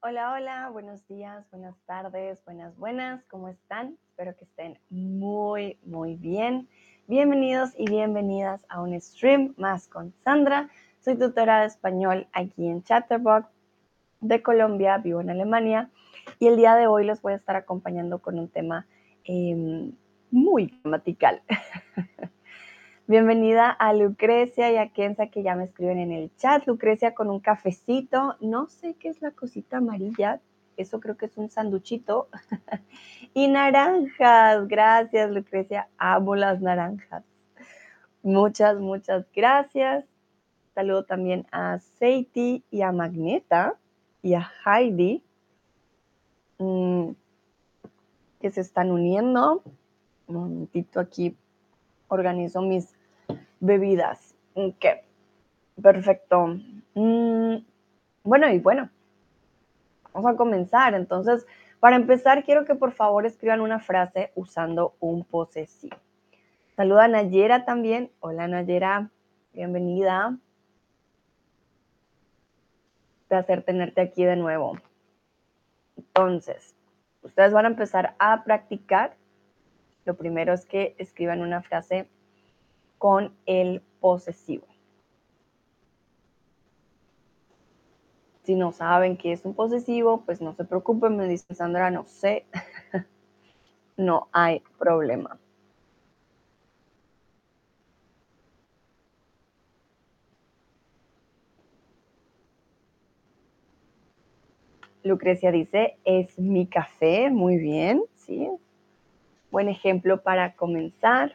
Hola, hola, buenos días, buenas tardes, buenas, buenas, ¿cómo están? Espero que estén muy, muy bien. Bienvenidos y bienvenidas a un stream más con Sandra. Soy tutora de español aquí en Chatterbox de Colombia, vivo en Alemania y el día de hoy les voy a estar acompañando con un tema em, muy gramatical. Bienvenida a Lucrecia y a Kenza que ya me escriben en el chat. Lucrecia con un cafecito. No sé qué es la cosita amarilla. Eso creo que es un sanduchito. y naranjas. Gracias, Lucrecia. Amo las naranjas. Muchas, muchas gracias. Saludo también a Seiti y a Magneta y a Heidi mm, que se están uniendo. Un momentito aquí organizo mis bebidas. Ok, perfecto. Mm, bueno, y bueno, vamos a comenzar. Entonces, para empezar, quiero que por favor escriban una frase usando un posesivo. Saluda a Nayera también. Hola Nayera, bienvenida. Placer tenerte aquí de nuevo. Entonces, ustedes van a empezar a practicar. Lo primero es que escriban una frase con el posesivo. Si no saben qué es un posesivo, pues no se preocupen, me dice Sandra, no sé. no hay problema. Lucrecia dice, es mi café, muy bien, ¿sí? Buen ejemplo para comenzar.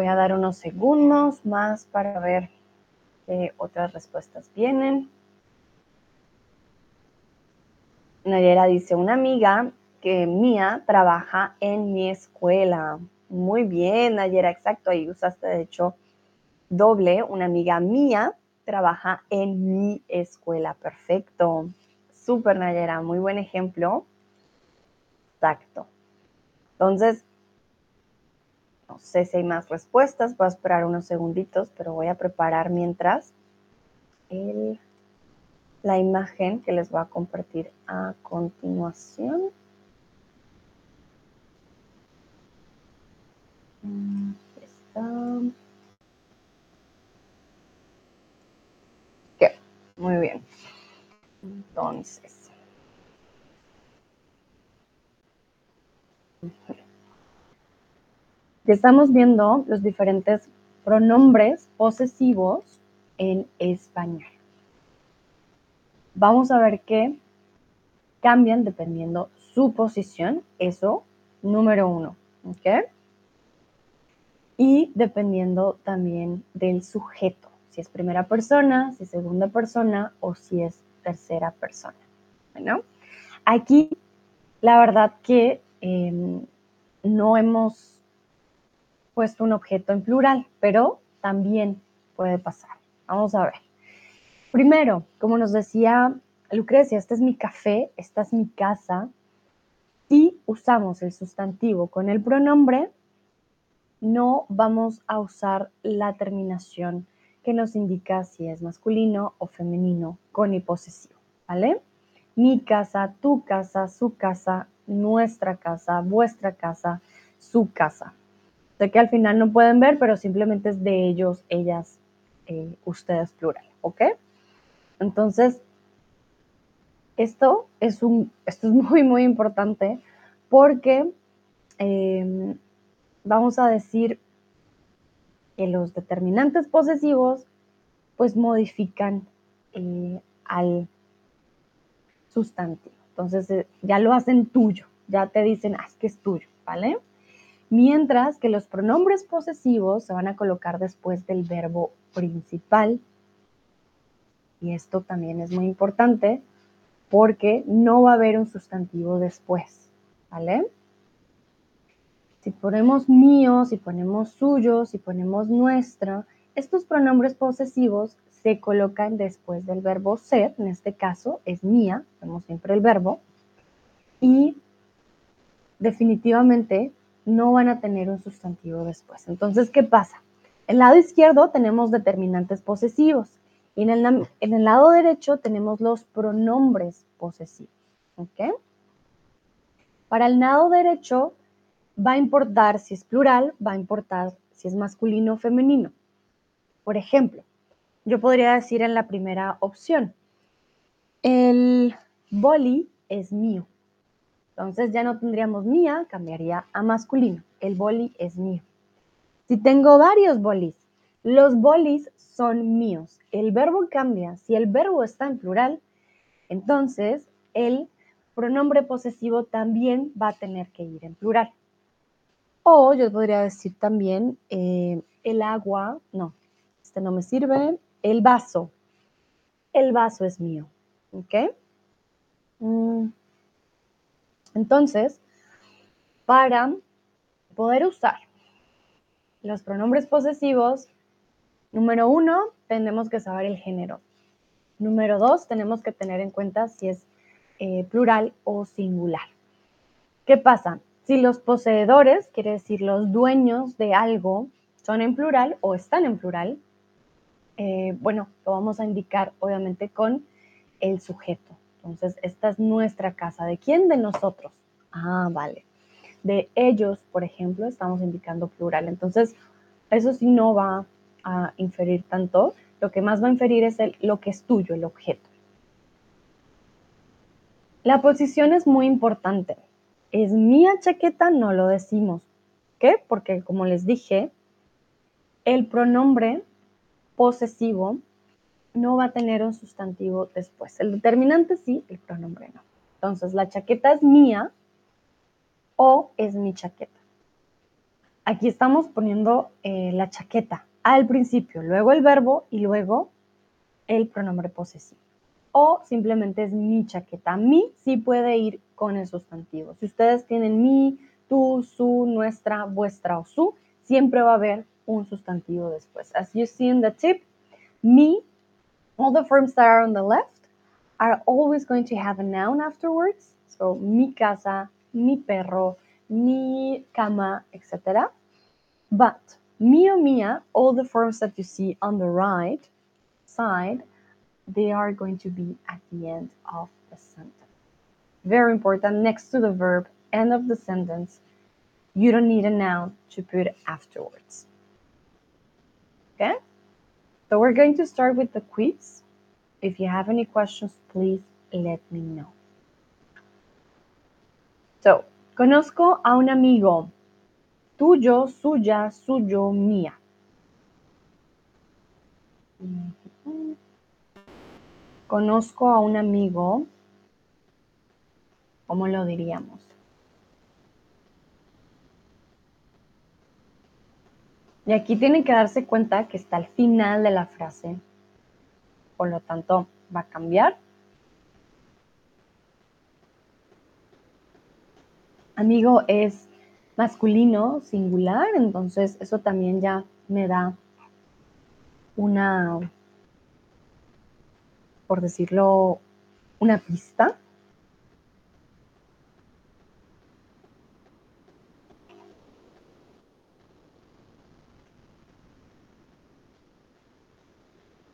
Voy a dar unos segundos más para ver qué otras respuestas vienen. Nayera dice, una amiga que mía trabaja en mi escuela. Muy bien, Nayera, exacto, ahí usaste de hecho doble. Una amiga mía trabaja en mi escuela. Perfecto. Súper, Nayera, muy buen ejemplo. Exacto. Entonces, no sé si hay más respuestas, voy a esperar unos segunditos, pero voy a preparar mientras la imagen que les voy a compartir a continuación. Aquí está. Muy bien. Entonces. Estamos viendo los diferentes pronombres posesivos en español. Vamos a ver que cambian dependiendo su posición, eso número uno, ¿ok? Y dependiendo también del sujeto, si es primera persona, si es segunda persona o si es tercera persona. Bueno, aquí la verdad que em, no hemos puesto un objeto en plural, pero también puede pasar. Vamos a ver. Primero, como nos decía Lucrecia, este es mi café, esta es mi casa. Si usamos el sustantivo con el pronombre, no vamos a usar la terminación que nos indica si es masculino o femenino con y posesivo, ¿vale? Mi casa, tu casa, su casa, nuestra casa, vuestra casa, su casa. Sé que al final no pueden ver, pero simplemente es de ellos, ellas, eh, ustedes plural, ¿ok? Entonces, esto es, un, esto es muy, muy importante porque em, vamos a decir que los determinantes posesivos pues modifican eh, al sustantivo. Entonces eh, ya lo hacen tuyo, ya te dicen, ah, es que es tuyo, ¿vale? Mientras que los pronombres posesivos se van a colocar después del verbo principal. Y esto también es muy importante porque no va a haber un sustantivo después, ¿vale? Si ponemos mío, si ponemos suyo, si ponemos nuestra, estos pronombres posesivos se colocan después del verbo ser, en este caso es mía, vemos siempre el verbo, y definitivamente no van a tener un sustantivo después. Entonces, ¿qué pasa? En el lado izquierdo tenemos determinantes posesivos y en el, en el lado derecho tenemos los pronombres posesivos. ¿Ok? Para el lado derecho va a importar si es plural, va a importar si es masculino o femenino. Por ejemplo, yo podría decir en la primera opción, el boli es mío. Entonces ya no tendríamos mía, cambiaría a masculino. El boli es mío. Si tengo varios bolis, los bolis son míos. El verbo cambia. Si el verbo está en plural, entonces el pronombre posesivo también va a tener que ir en plural. O yo podría decir también eh, el agua, no, este no me sirve, el vaso. El vaso es mío. ¿Ok? Mm. Entonces, para poder usar los pronombres posesivos, número uno, tenemos que saber el género. Número dos, tenemos que tener en cuenta si es eh, plural o singular. ¿Qué pasa? Si los poseedores, quiere decir los dueños de algo, son en plural o están en plural, eh, bueno, lo vamos a indicar obviamente con el sujeto. Entonces, esta es nuestra casa. ¿De quién? De nosotros. Ah, vale. De ellos, por ejemplo, estamos indicando plural. Entonces, eso sí no va a inferir tanto. Lo que más va a inferir es el, lo que es tuyo, el objeto. La posición es muy importante. Es mía chaqueta, no lo decimos. ¿Qué? Porque como les dije, el pronombre posesivo no va a tener un sustantivo después. El determinante sí, el pronombre no. Entonces, la chaqueta es mía o es mi chaqueta. Aquí estamos poniendo eh, la chaqueta al principio, luego el verbo y luego el pronombre posesivo. O simplemente es mi chaqueta. Mi sí puede ir con el sustantivo. Si ustedes tienen mi, tú, su, nuestra, vuestra o su, siempre va a haber un sustantivo después. As you see in the tip, me, all the forms that are on the left are always going to have a noun afterwards. So, mi casa, mi perro, mi cama, etc. But mio, mia, all the forms that you see on the right side, they are going to be at the end of the sentence. Very important, next to the verb, end of the sentence, you don't need a noun to put afterwards. Okay? So we're going to start with the quiz. If you have any questions, please let me know. So, conozco a un amigo. Tuyo, suya, suyo, mía. Conozco a un amigo. ¿Cómo lo diríamos? Y aquí tienen que darse cuenta que está al final de la frase. Por lo tanto, va a cambiar. Amigo es masculino, singular, entonces eso también ya me da una, por decirlo, una pista.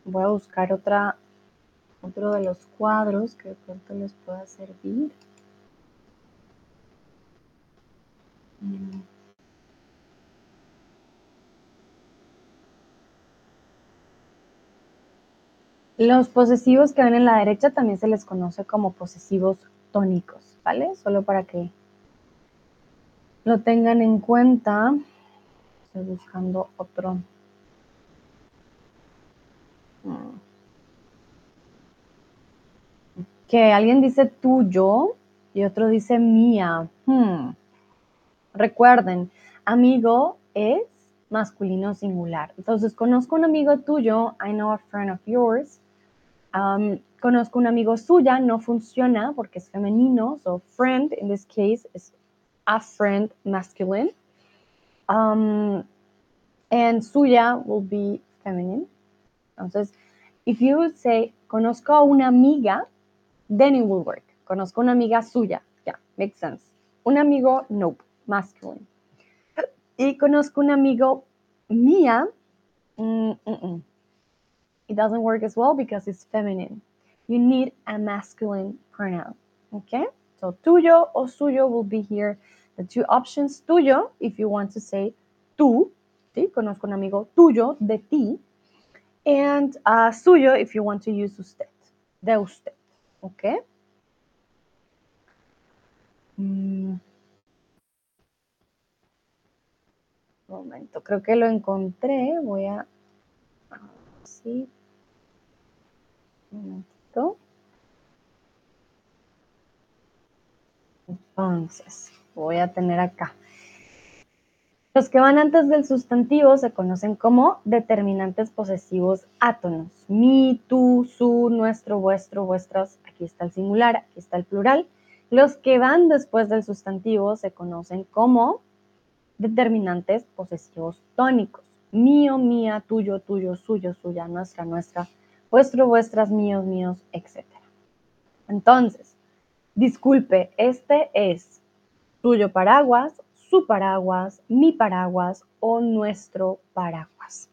Voy a buscar otro de los cuadros que de pronto les pueda servir. Mm. Los posesivos que ven en la derecha también se les conoce como posesivos tónicos, ¿vale? Solo para que lo tengan en cuenta. Estoy buscando otro. Que alguien dice tuyo y otro dice mía. Hmm. Recuerden, amigo es masculino singular. Entonces, conozco un amigo tuyo, I know a friend of yours. Um, conozco un amigo suya, no funciona porque es femenino. So, friend in this case is a friend masculine. Um, and suya will be feminine. Entonces, if you would say, conozco a una amiga, then it will work. Conozco una amiga suya. Yeah, makes sense. Un amigo, nope, masculine. Y conozco un amigo mía. Mm, mm, mm. It doesn't work as well because it's feminine. You need a masculine pronoun. Okay? So tuyo or suyo will be here. The two options. Tuyo, if you want to say tú. ¿sí? Conozco un amigo tuyo, de ti. And uh, suyo, if you want to use usted. De usted. Okay? Mm. momento, creo que lo encontré. Voy a. Sí. Un momentito. Entonces, voy a tener acá. Los que van antes del sustantivo se conocen como determinantes posesivos átonos. Mi, tú, su, nuestro, vuestro, vuestras. Aquí está el singular, aquí está el plural. Los que van después del sustantivo se conocen como determinantes posesivos tónicos. Mío, mía, tuyo, tuyo, suyo, suya, nuestra, nuestra, vuestro, vuestras, míos, míos, etc. Entonces, disculpe, este es tuyo paraguas, su paraguas, mi paraguas o nuestro paraguas.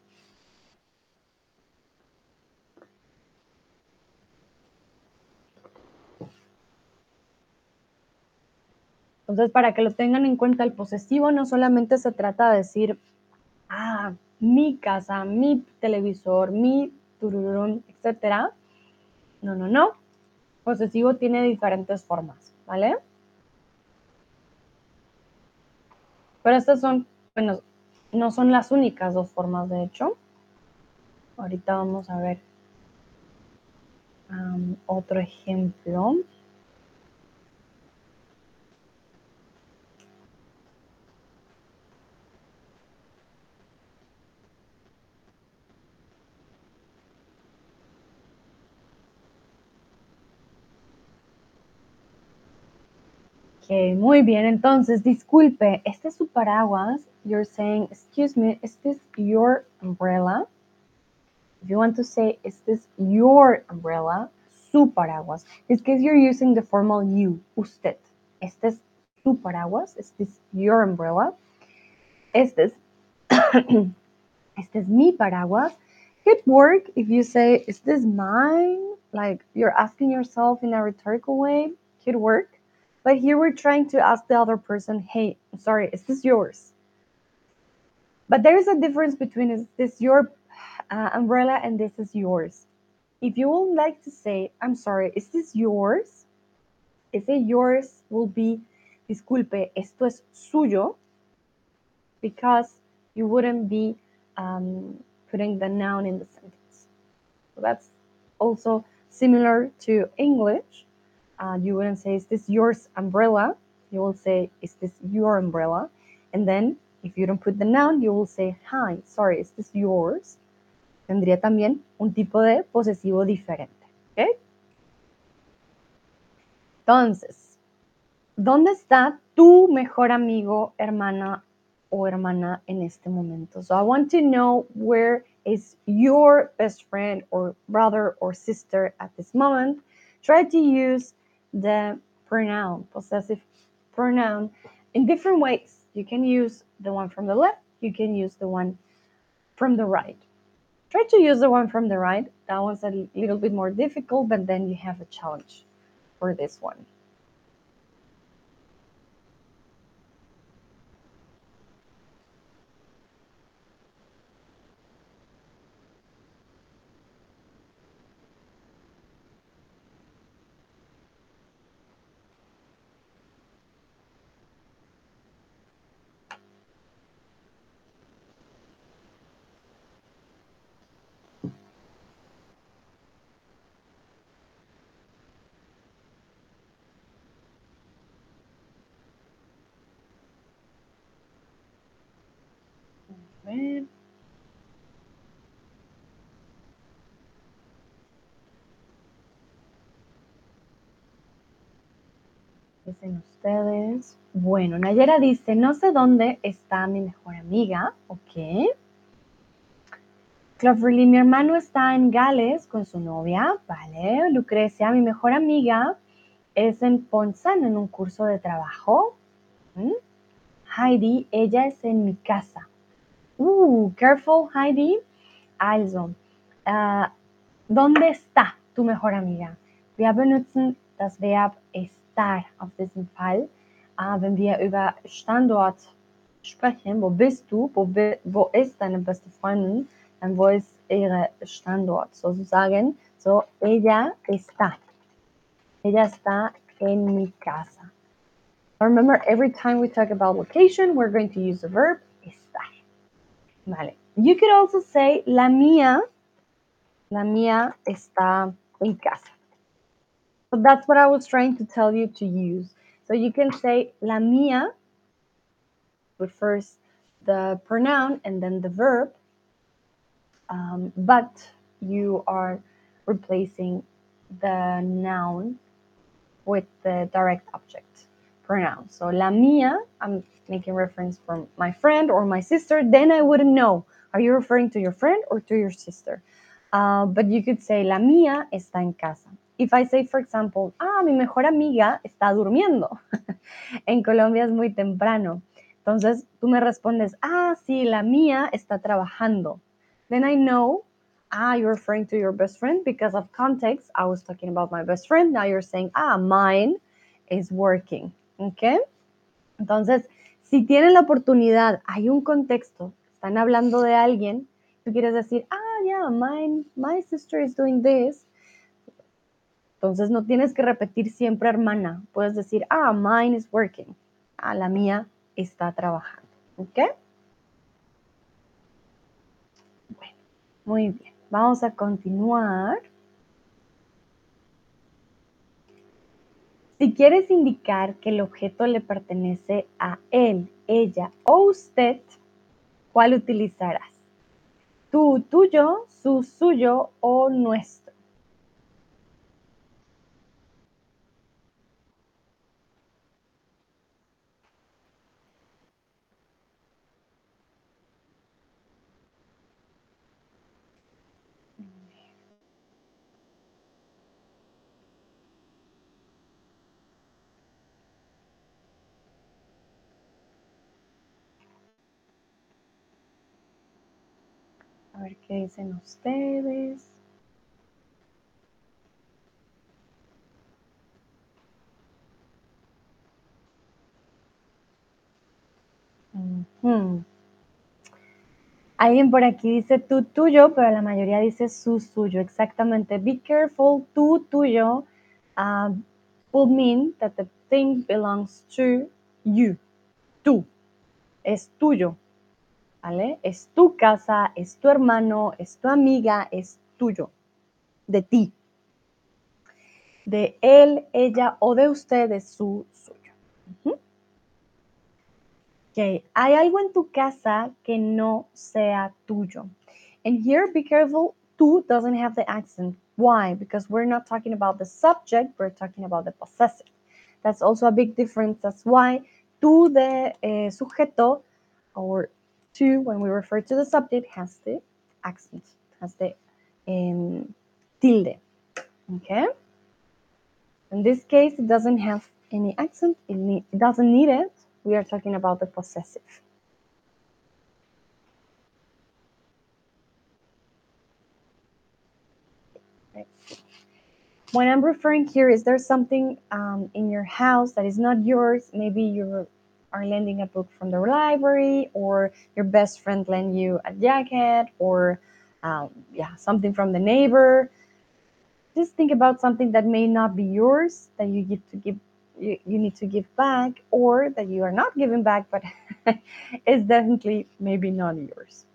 Entonces, para que lo tengan en cuenta, el posesivo no solamente se trata de decir, ah, mi casa, mi televisor, mi tururún, etcétera. No, no, no. Posesivo tiene diferentes formas, ¿vale? Pero estas son, bueno, no son las únicas dos formas, de hecho. Ahorita vamos a ver otro ejemplo. Ok, muy bien. Entonces, disculpe, este es su paraguas. You're saying, excuse me, is this your umbrella? If you want to say, is this your umbrella? Su paraguas. It's because you're using the formal you, usted. Este es su paraguas. Is this your umbrella? Este es, este es mi paraguas. Could work if you say, is this mine? Like you're asking yourself in a rhetorical way. Could work. But here we're trying to ask the other person, hey, I'm sorry, is this yours? But there is a difference between is this your uh, umbrella and this is yours. If you would like to say, I'm sorry, is this yours? Is it yours will be, disculpe, esto es suyo, because you wouldn't be um, putting the noun in the sentence. So that's also similar to English. Uh, you wouldn't say, is this yours umbrella? You will say, is this your umbrella? And then, if you don't put the noun, you will say, hi, sorry, is this yours? Tendría también un tipo de posesivo diferente. ok Entonces, ¿dónde está tu mejor amigo, hermana o hermana en este momento? So I want to know where is your best friend or brother or sister at this moment. Try to use the pronoun, possessive pronoun, in different ways. You can use the one from the left, you can use the one from the right. Try to use the one from the right. That one's a little bit more difficult, but then you have a challenge for this one. Dicen ustedes. Bueno, Nayera dice, no sé dónde está mi mejor amiga. Ok. Cloverly, mi hermano está en Gales con su novia. Vale. Lucrecia, mi mejor amiga es en Ponzán en un curso de trabajo. ¿Mm? Heidi, ella es en mi casa. Uh, careful, Heidi. Also, uh, ¿dónde está tu mejor amiga? Wir benutzen das Verb estar auf diesem Fall. Uh, wenn wir über Standort sprechen, wo bist du, wo, wo ist deine beste Freundin, dann wo ist ihre Standort sozusagen. So, ella está. Ella está en mi casa. Remember, every time we talk about location, we're going to use the verb estar. Vale. You could also say, la mía, la mía está en casa. That's what I was trying to tell you to use. So you can say, la mía, with first the pronoun and then the verb, um, but you are replacing the noun with the direct object pronoun. So la mía, I'm making reference from my friend or my sister, then I wouldn't know. Are you referring to your friend or to your sister? Uh, but you could say la mía está en casa. If I say, for example, ah, mi mejor amiga está durmiendo. en Colombia es muy temprano. Entonces tú me respondes, ah, sí, la mía está trabajando. Then I know ah, you're referring to your best friend because of context. I was talking about my best friend. Now you're saying, ah, mine is working. ¿Ok? Entonces, si tienen la oportunidad, hay un contexto, están hablando de alguien, tú quieres decir, ah, yeah, mine, my sister is doing this. Entonces, no tienes que repetir siempre hermana. Puedes decir, ah, mine is working. Ah, la mía está trabajando. ¿Ok? Bueno, muy bien. Vamos a continuar. Si quieres indicar que el objeto le pertenece a él, ella o usted, ¿cuál utilizarás? Tú, tuyo, su, suyo o nuestro. A ver qué dicen ustedes. Alguien por aquí dice tú tuyo, pero la mayoría dice su suyo. Exactamente. Be careful, tú tuyo uh, will mean that the thing belongs to you. Tú. Es tuyo. Es tu casa, es tu hermano, es tu amiga, es tuyo, de ti. De él, ella o de usted es su, suyo. Ok, hay algo en tu casa que no sea tuyo. And here, be careful, tú doesn't have the accent. Why? Because we're not talking about the subject, we're talking about the possessive. That's also a big difference. That's why tú de eh, sujeto or to, when we refer to the subject, has the accent, has the um, tilde. Okay? In this case, it doesn't have any accent, it, need, it doesn't need it. We are talking about the possessive. When I'm referring here, is there something um, in your house that is not yours? Maybe you're are lending a book from the library or your best friend lend you a jacket or um, yeah something from the neighbor. Just think about something that may not be yours that you get to give you, you need to give back or that you are not giving back but it's definitely maybe not yours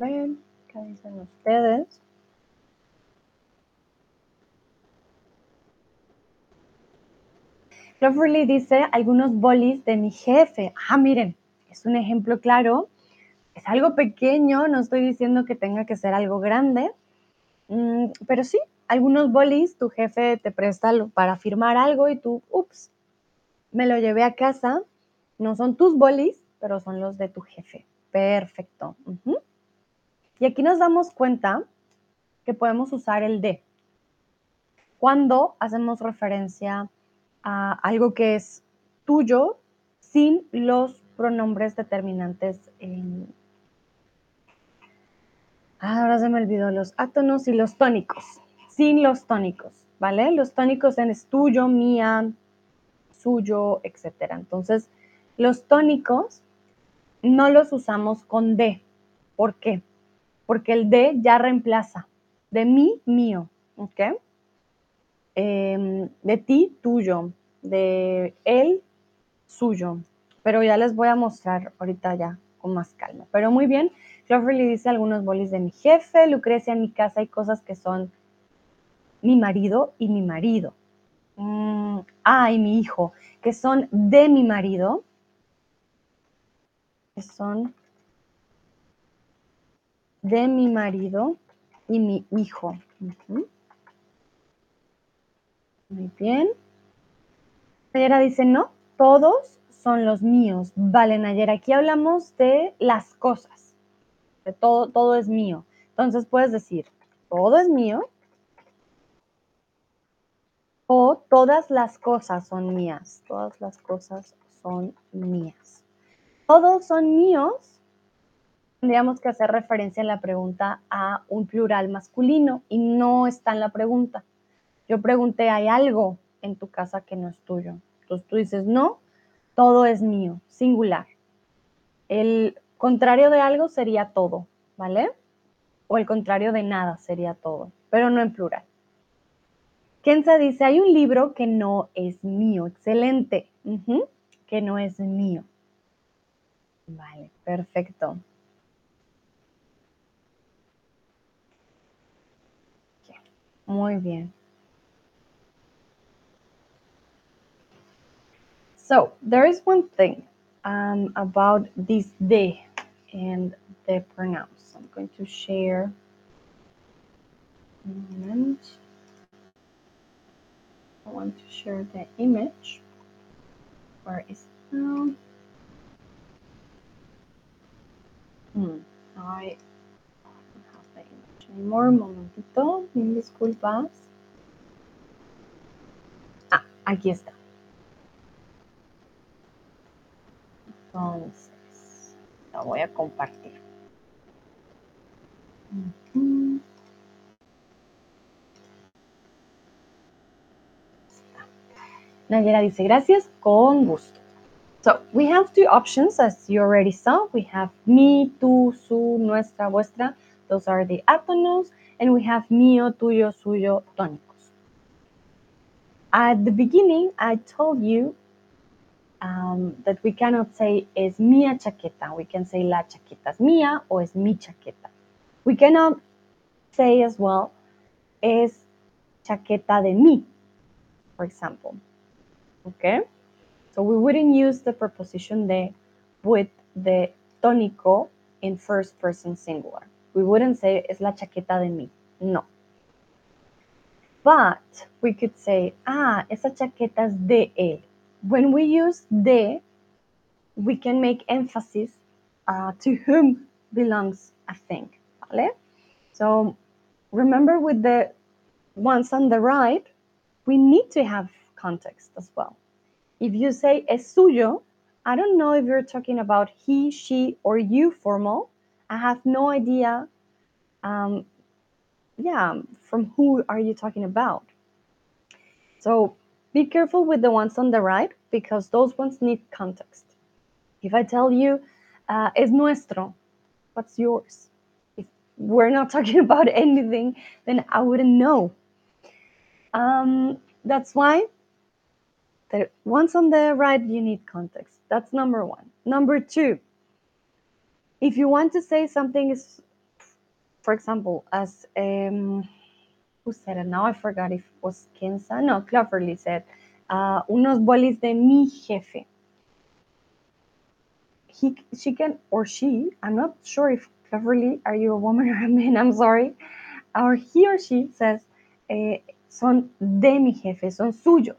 ver, ¿qué dicen ustedes? Cloverly dice algunos bolis de mi jefe. Ah, miren, es un ejemplo claro. Es algo pequeño, no estoy diciendo que tenga que ser algo grande, mm, pero sí, algunos bolis tu jefe te presta para firmar algo y tú, ups, me lo llevé a casa. No son tus bolis, pero son los de tu jefe. Perfecto. Y aquí nos damos cuenta que podemos usar el de cuando hacemos referencia a algo que es tuyo sin los pronombres determinantes. Ahora se me olvidó los átonos y los tónicos, sin los tónicos, ¿vale? Los tónicos en es tuyo, mía, suyo, etcétera. Entonces, los tónicos no los usamos con de. ¿Por qué? Porque el de ya reemplaza de mí, mío, ¿ok? Em, de ti, tuyo, de él, suyo. Pero ya les voy a mostrar ahorita ya con más calma. Pero muy bien, le dice algunos bolis de mi jefe, Lucrecia en mi casa hay cosas que son mi marido y mi marido. Mm, ah, y mi hijo, que son de mi marido, que son de mi marido y mi hijo. Muy bien. Nayera dice, no, todos son los míos. Vale, Nayera, aquí hablamos de las cosas. De todo, todo es mío. Entonces puedes decir, todo es mío. O todas las cosas son mías. Todas las cosas son mías. Todos son míos. Tendríamos que hacer referencia en la pregunta a un plural masculino y no está en la pregunta. Yo pregunté, ¿hay algo en tu casa que no es tuyo? Entonces tú dices, no, todo es mío, singular. El contrario de algo sería todo, ¿vale? O el contrario de nada sería todo, pero no en plural. Kenza dice, hay un libro que no es mío, excelente, que no es mío. Vale, perfecto. Muy bien. So there is one thing um, about this de and the pronouns. I'm going to share a moment. I want to share the image. Where is it now? Hmm, I image anymore. Momentito, mil disculpas. Ah, aquí está. Entonces, la voy a compartir. Nayera dice gracias, con gusto. So we have two options as you already saw. We have mi, tú, su, nuestra, vuestra. Those are the átonos. And we have mío, tuyo, suyo, tónicos. At the beginning, I told you um, that we cannot say es mía chaqueta. We can say la chaqueta es mía o es mi chaqueta. We cannot say as well es chaqueta de mí, for example. Okay? So we wouldn't use the preposition de with the tónico in first person singular. We wouldn't say es la chaqueta de mí. No. But we could say, ah, esa chaqueta es de él when we use de, we can make emphasis uh, to whom belongs a thing. ¿vale? So remember with the ones on the right, we need to have context as well. If you say es suyo, I don't know if you're talking about he, she, or you formal. I have no idea. Um, yeah, from who are you talking about? So be careful with the ones on the right because those ones need context. If I tell you, uh, es nuestro, what's yours? If we're not talking about anything, then I wouldn't know. Um, that's why the ones on the right, you need context. That's number one. Number two, if you want to say something is for example, as um, who said it now? I forgot if it was Kenza. No, Cloverly said, uh, unos bolis de mi jefe. He, she can, or she, I'm not sure if Cloverly, are you a woman or a man? I'm sorry. Or he or she says, eh, son de mi jefe, son suyos.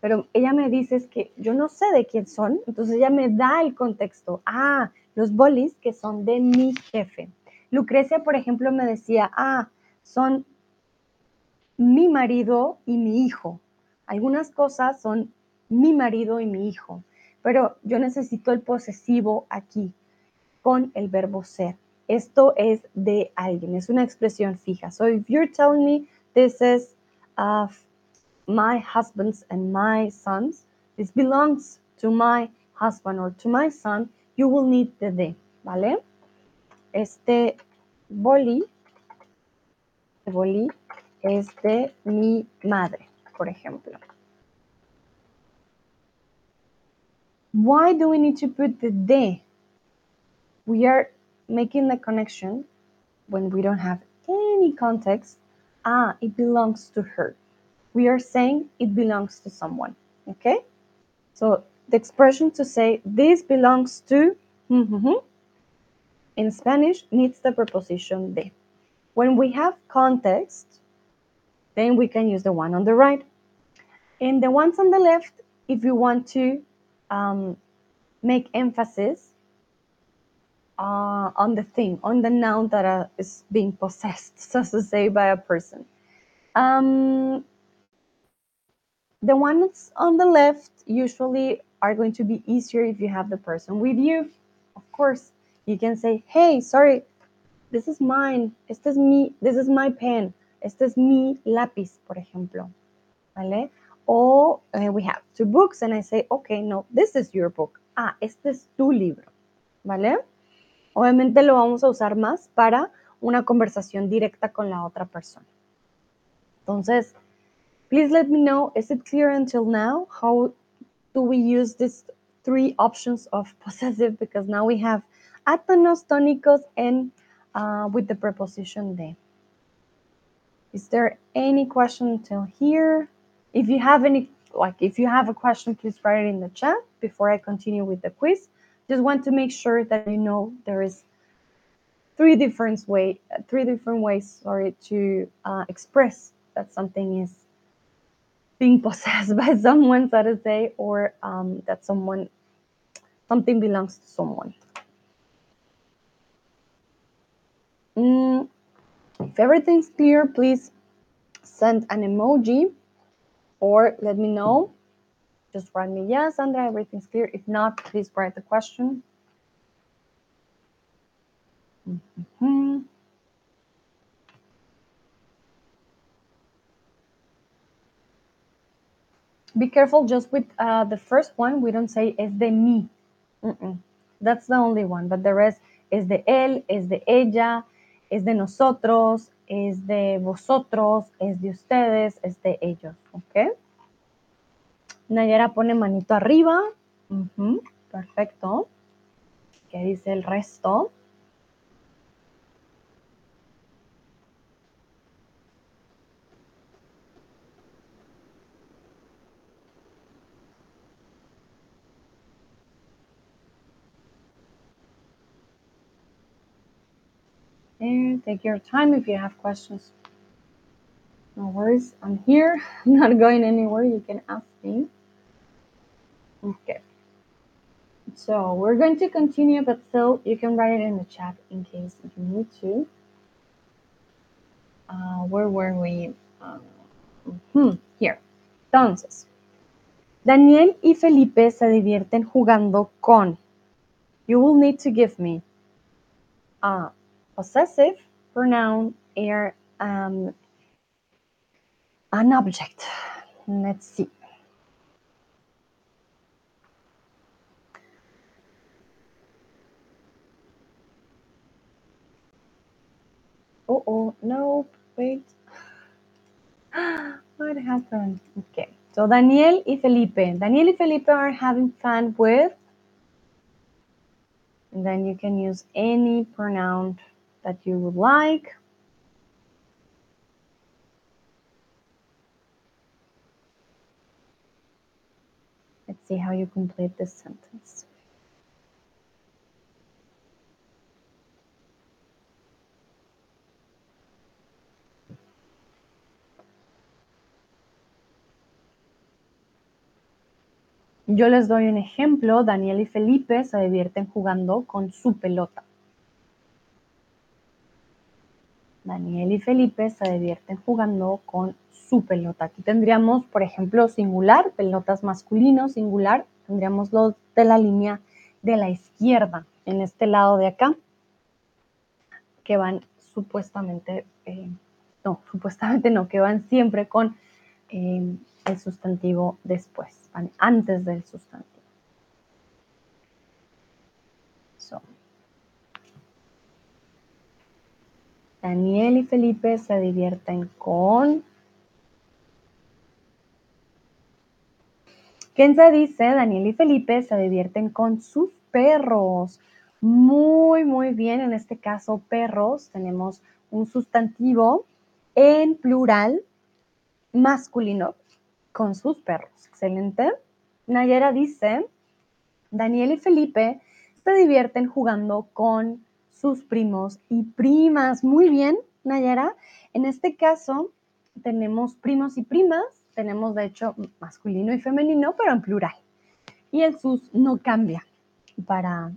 Pero ella me dice es que yo no sé de quién son, entonces ella me da el contexto. Ah, los bolis que son de mi jefe. Lucrecia, por ejemplo, me decía, ah, son mi marido y mi hijo. Algunas cosas son mi marido y mi hijo, pero yo necesito el posesivo aquí con el verbo ser. Esto es de alguien, es una expresión fija. So if you're telling me this is of my husband's and my son's, this belongs to my husband or to my son, you will need the de, ¿vale? Este boli, este boli es de mi madre, por ejemplo. Why do we need to put the de? We are making the connection when we don't have any context. Ah, it belongs to her. We are saying it belongs to someone. Okay? So the expression to say this belongs to in Spanish needs the preposition de. When we have context, then we can use the one on the right. And the ones on the left, if you want to um, make emphasis uh, on the thing, on the noun that uh, is being possessed, so to say, by a person. Um, the ones on the left usually are going to be easier if you have the person with you. Of course, you can say, hey, sorry, this is mine, este es mi, this is my pen, este es mi lápiz, por ejemplo. ¿Vale? O uh, we have two books and I say, okay, no, this is your book. Ah, este es tu libro. ¿Vale? Obviamente lo vamos a usar más para una conversación directa con la otra persona. Entonces, please let me know, is it clear until now? How do we use these three options of possessive? Because now we have átonos, tónicos, and uh, with the preposition de. Is there any question until here? If you have any, like if you have a question, please write it in the chat before I continue with the quiz. Just want to make sure that you know there is three different way, three different ways, sorry, to uh, express that something is being possessed by someone, so to say, or um, that someone, something belongs to someone. Mm, if everything's clear, please send an emoji or let me know. Just write me, yes, Andrea, everything's clear. If not, please write the question. Mm -hmm. Be careful just with uh, the first one. We don't say es de mí. That's the only one. But the rest es de él, es de ella, es de nosotros, es de vosotros, es de ustedes, es de ellos. ¿Ok? Nayara pone manito arriba. -huh. Perfecto. ¿Qué dice el resto? And take your time if you have questions. No worries, I'm here. I'm not going anywhere. You can ask me. Okay. So we're going to continue, but still, you can write it in the chat in case you need to. Uh, where were we? Um, hmm, here. Entonces, Daniel y Felipe se divierten jugando con. You will need to give me a possessive pronoun or um, an object. Let's see. Oh, oh, no, wait. what happened? Okay, so Daniel y Felipe. Daniel y Felipe are having fun with, and then you can use any pronoun that you would like. Let's see how you complete this sentence. Yo les doy un ejemplo. Daniel y Felipe se divierten jugando con su pelota. Daniel y Felipe se divierten jugando con su pelota. Aquí tendríamos, por ejemplo, singular, pelotas masculino, singular. Tendríamos los de la línea de la izquierda, en este lado de acá, que van supuestamente, eh, no, supuestamente no, que van siempre con eh, el sustantivo después antes del sustantivo. Daniel y Felipe se divierten con... se dice, Daniel y Felipe se divierten con sus perros. Muy, muy bien. En este caso, perros, tenemos un sustantivo en plural masculino con sus perros. Excelente. Nayera dice, Daniel y Felipe se divierten jugando con sus primos y primas. Muy bien, Nayera. En este caso tenemos primos y primas, tenemos de hecho masculino y femenino, pero en plural. Y el sus no cambia para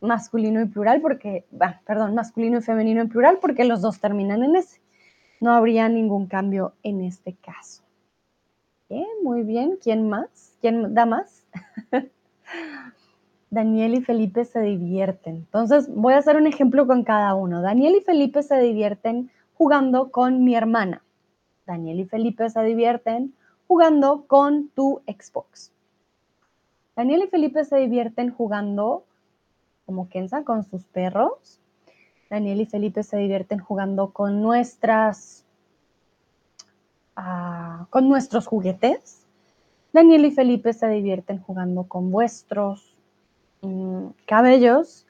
masculino y plural porque, perdón, masculino y femenino en plural porque los dos terminan en ese. No habría ningún cambio en este caso muy bien. ¿Quién más? ¿Quién da más? Daniel y Felipe se divierten. Entonces, voy a hacer un ejemplo con cada uno. Daniel y Felipe se divierten jugando con mi hermana. Daniel y Felipe se divierten jugando con tu Xbox. Daniel y Felipe se divierten jugando, como Kenza, con sus perros. Daniel y Felipe se divierten jugando con nuestras con nuestros juguetes. Daniel y Felipe se divierten jugando con vuestros cabellos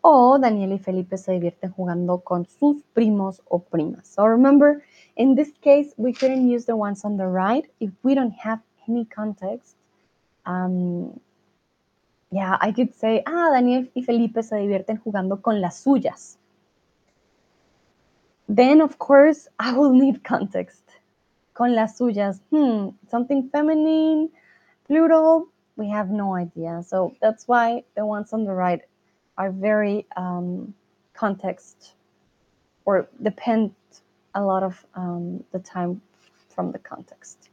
o Daniel y Felipe se divierten jugando con sus primos o primas. So remember, in this case, we couldn't use the ones on the right if we don't have any context. Um, yeah, I could say, ah, Daniel y Felipe se divierten jugando con las suyas. Then, of course, I will need context con las suyas. Hmm, something feminine, plural, we have no idea. So that's why the ones on the right are very um, context or depend a lot of um, the time from the context.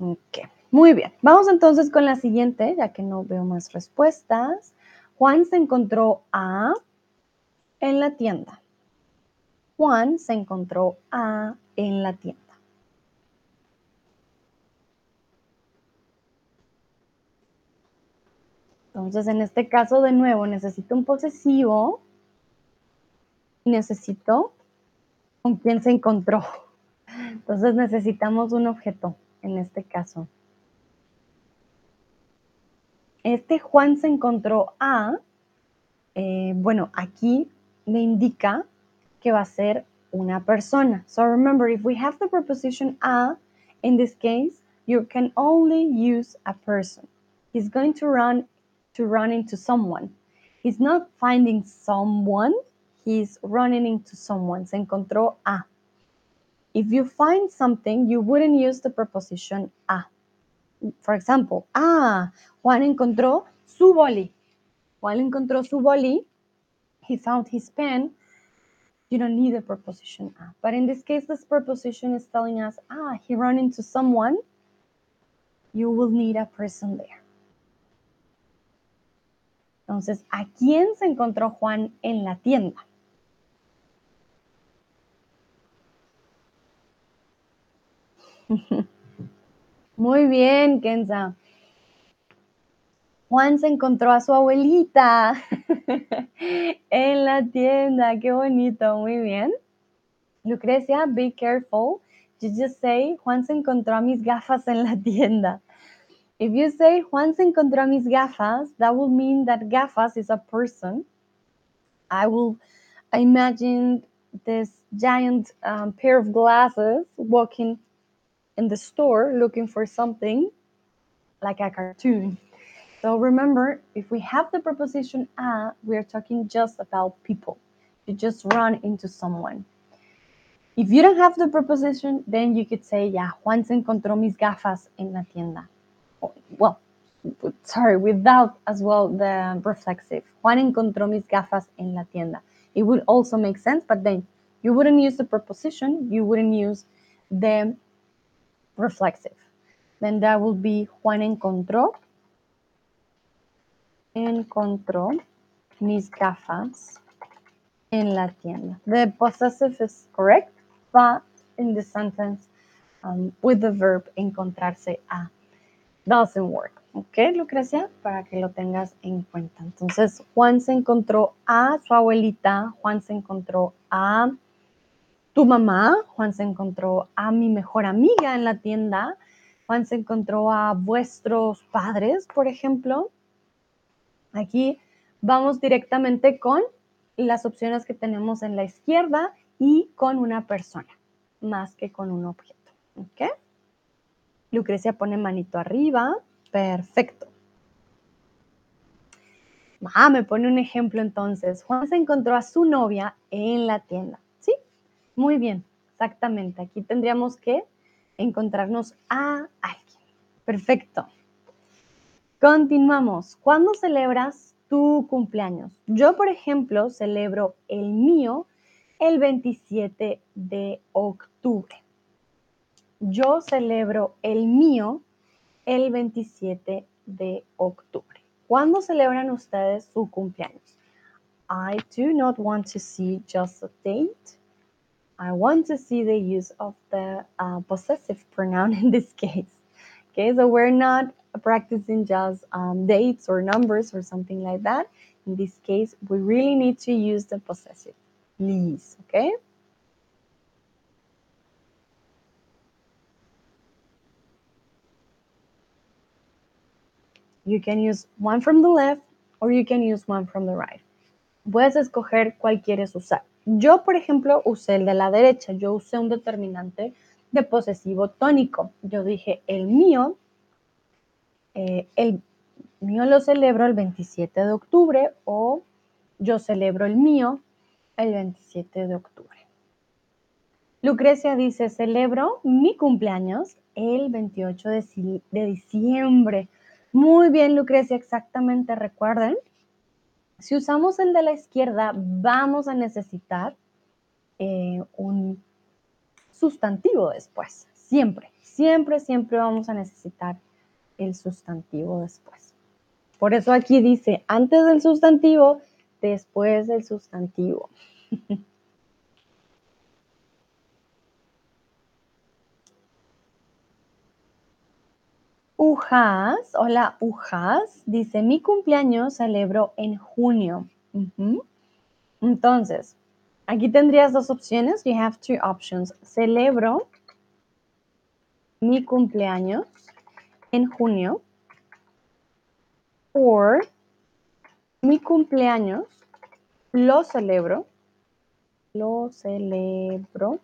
Ok, muy bien. Vamos entonces con la siguiente, ya que no veo más respuestas. Juan se encontró a en la tienda. Juan se encontró a en la tienda. Entonces, en este caso, de nuevo, necesito un posesivo y necesito con quién se encontró. Entonces, necesitamos un objeto en este caso. Este Juan se encontró a, eh, bueno, aquí me indica que va a ser una persona. So remember, if we have the preposition a, in this case, you can only use a person. He's going to run to run into someone. He's not finding someone, he's running into someone. Se encontró a. If you find something, you wouldn't use the preposition a. For example, ah, Juan encontró su boli. Juan encontró su boli. He found his pen you don't need a preposition a. But in this case, this preposition is telling us, ah, he ran into someone. You will need a person there. Entonces, ¿a quién se encontró Juan en la tienda? Muy bien, Kenza. Juan se encontró a su abuelita en la tienda. Qué bonito, muy bien. Lucrecia, be careful. You just say, Juan se encontró a mis gafas en la tienda. If you say, Juan se encontró mis gafas, that will mean that gafas is a person. I will imagine this giant um, pair of glasses walking in the store looking for something like a cartoon. So remember, if we have the preposition a, we are talking just about people. You just run into someone. If you don't have the preposition, then you could say, yeah, Juan se encontró mis gafas en la tienda. Well, sorry, without as well the reflexive. Juan encontró mis gafas en la tienda. It would also make sense, but then you wouldn't use the preposition, you wouldn't use the reflexive. Then that would be Juan encontró encontró mis gafas en la tienda. The possessive is correct, but in the sentence um, with the verb encontrarse a doesn't work. ¿Ok, Lucrecia? Para que lo tengas en cuenta. Entonces, Juan se encontró a su abuelita, Juan se encontró a tu mamá, Juan se encontró a mi mejor amiga en la tienda, Juan se encontró a vuestros padres, por ejemplo. Aquí vamos directamente con las opciones que tenemos en la izquierda y con una persona, más que con un objeto. ¿Ok? Lucrecia pone manito arriba. Perfecto. Ah, me pone un ejemplo entonces. Juan se encontró a su novia en la tienda. ¿Sí? Muy bien, exactamente. Aquí tendríamos que encontrarnos a alguien. Perfecto. Continuamos. ¿Cuándo celebras tu cumpleaños? Yo, por ejemplo, celebro el mío el 27 de octubre. Yo celebro el mío el 27 de octubre. ¿Cuándo celebran ustedes su cumpleaños? I do not want to see just a date. I want to see the use of the uh, possessive pronoun in this case. Okay, so we're not practicing just um, dates or numbers or something like that. In this case, we really need to use the possessive, please, okay? You can use one from the left or you can use one from the right. Puedes escoger cuál quieres usar. Yo, por ejemplo, usé el de la derecha. Yo usé un determinante de posesivo tónico. Yo dije el mío eh, el mío lo celebro el 27 de octubre o yo celebro el mío el 27 de octubre. Lucrecia dice, celebro mi cumpleaños el 28 de, diciembre. Muy bien, Lucrecia, exactamente. Recuerden, si usamos el de la izquierda, vamos a necesitar eh, un sustantivo después. Siempre, siempre, siempre vamos a necesitar el sustantivo después. Por eso aquí dice antes del sustantivo, después del sustantivo. Ujas, hola Ujas, dice mi cumpleaños celebro en junio. Entonces, aquí tendrías dos opciones. You have two options. Celebro mi cumpleaños en junio. Or mi cumpleaños lo celebro, lo celebro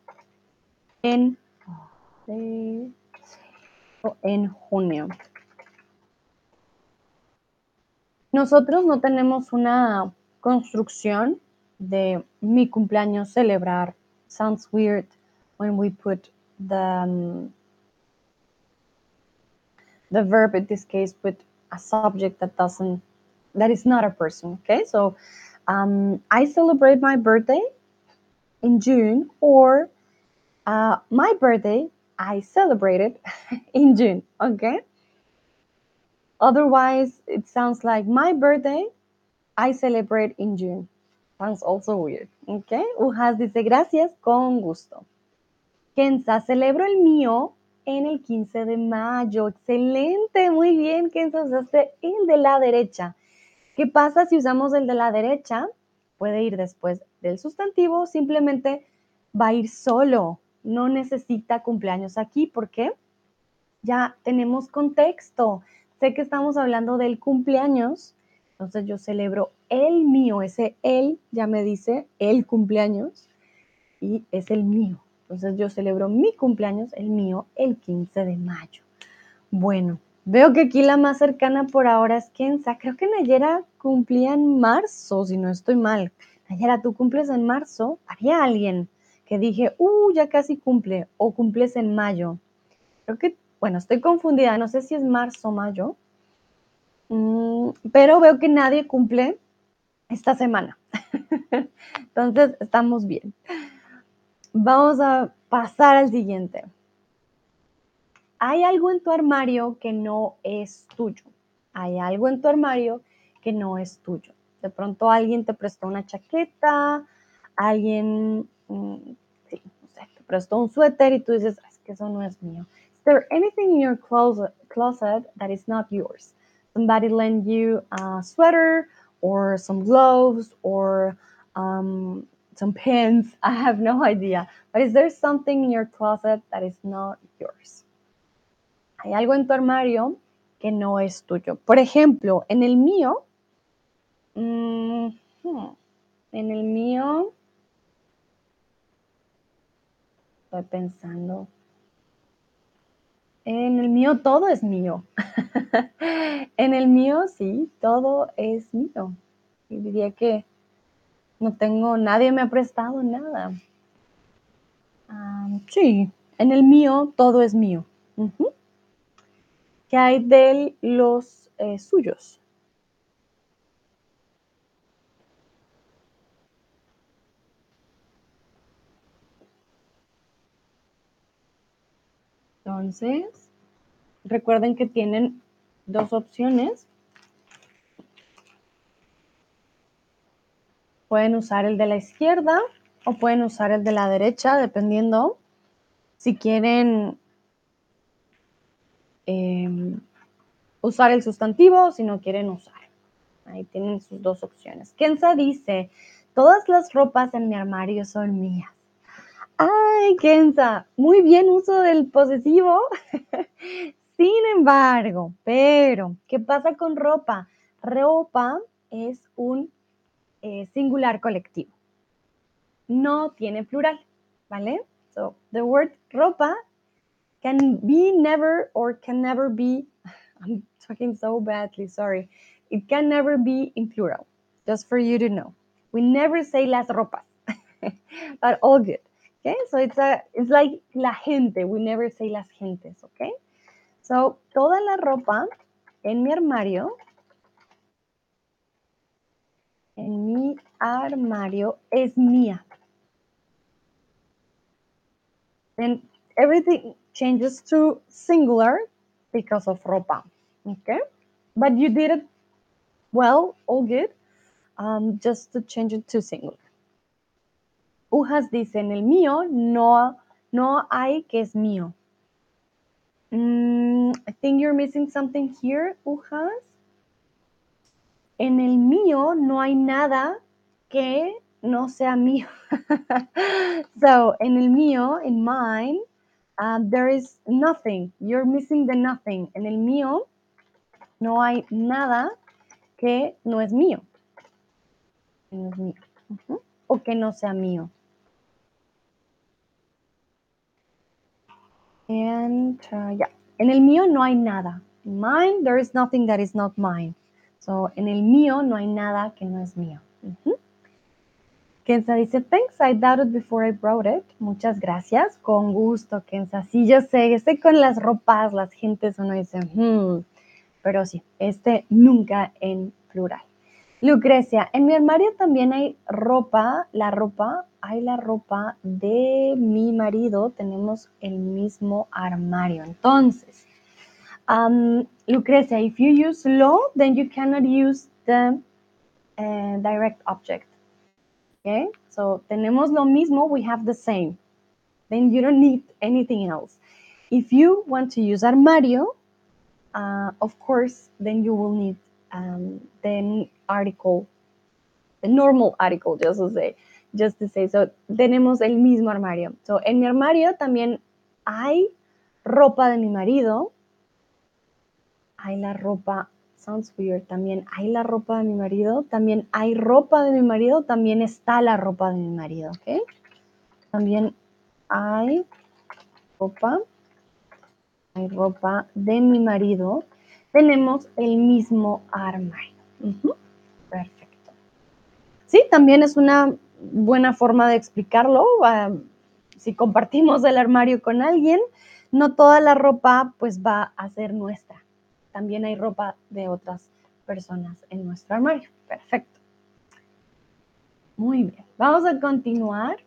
en, en junio. Nosotros no tenemos una construcción de mi cumpleaños celebrar. Sounds weird when we put the um, the verb in this case with a subject that doesn't that is not a person okay so um, i celebrate my birthday in june or uh, my birthday i celebrated in june okay otherwise it sounds like my birthday i celebrate in june sounds also weird okay ujas dice gracias con gusto Kenza, celebro el mío en el 15 de mayo. Excelente, muy bien, que usaste el de la derecha. ¿Qué pasa si usamos el de la derecha? Puede ir después del sustantivo, simplemente va a ir solo. No necesita cumpleaños aquí porque ya tenemos contexto. Sé que estamos hablando del cumpleaños, Entonces yo celebro el mío, ese él ya me dice el cumpleaños y es el mío. Entonces yo celebro mi cumpleaños, el mío, el 15 de mayo. Bueno, veo que aquí la más cercana por ahora es Kenza. Creo que Nayera cumplía en marzo, si no estoy mal. Nayera, tú cumples en marzo. Había alguien que dije, uh, ya casi cumple, o cumples en mayo. Creo que, bueno, estoy confundida, no sé si es marzo o mayo, mm, pero veo que nadie cumple esta semana. Entonces, estamos bien. Vamos a pasar al siguiente. Hay algo en tu armario que no es tuyo. Hay algo en tu armario que no es tuyo. De pronto alguien te prestó una chaqueta, alguien, sí, no sé, te prestó un suéter y tú dices, es que eso no es mío. Is there anything in your closet, that is not yours? Somebody lent you a sweater or some gloves or um, some pins. I have no idea. But is there something in your closet that is not yours? Hay algo en tu armario que no es tuyo. Por ejemplo, en el mío, mmm, en el mío, estoy pensando, en el mío todo es mío. en el mío sí, todo es mío. Y diría que no tengo, nadie me ha prestado nada. sí, en el mío todo es mío. ¿Qué hay de los eh, suyos? Entonces, recuerden que tienen dos opciones. Pueden usar el de la izquierda o pueden usar el de la derecha, dependiendo si quieren em, usar el sustantivo o si no quieren usar. Ahí tienen sus dos opciones. Kenza dice, todas las ropas en mi armario son mías. Ay, Kenza, muy bien uso del posesivo. Sin embargo, pero, ¿qué pasa con ropa? Ropa es un eh, singular colectivo. No tiene plural, ¿vale? So, the word ropa can be never or can never be, I'm talking so badly, sorry. It can never be in plural, just for you to know. We never say las ropas, but all good. Okay, so it's, a, it's like la gente. We never say las gentes, okay? So, toda la ropa en mi armario en mi armario es mía. Then everything changes to singular because of ropa. Okay? But you did it well, all good. Um, just to change it to singular. Ujas dice, en el mío no, no hay que es mío. Mm, I think you're missing something here, Ujas. En el mío no hay nada que no sea mío. so, en el mío, in mine, um, there is nothing. You're missing the nothing. En el mío no hay nada que no es mío. O que no sea mío. And uh, yeah. En el mío no hay nada. In mine, there is nothing that is not mine. So, en el mío no hay nada que no es mío. Kenza dice, thanks, I doubted before I brought it. Muchas gracias. Con gusto, Kenza. Sí, yo sé, este con las ropas, las gentes, uno dice, hmm. pero sí, este nunca en plural. Lucrecia, en mi armario también hay ropa, la ropa, hay la ropa de mi marido, tenemos el mismo armario. Entonces, um, Lucrecia, if you use lo, then you cannot use the uh, direct object. Okay, so tenemos lo mismo, we have the same. Then you don't need anything else. If you want to use armario, uh, of course, then you will need um, the article, the normal article, just to say, just to say. So tenemos el mismo armario. So en mi armario también hay ropa de mi marido, hay la ropa sounds weird. También hay la ropa de mi marido, también hay ropa de mi marido, también está la ropa de mi marido, ¿ok? También hay ropa, hay ropa de mi marido. Tenemos el mismo armario. Perfecto. Sí, también es una buena forma de explicarlo. Si compartimos el armario con alguien, no toda la ropa pues va a ser nuestra. También hay ropa de otras personas en nuestro armario. Perfecto. Muy bien. Vamos a continuar.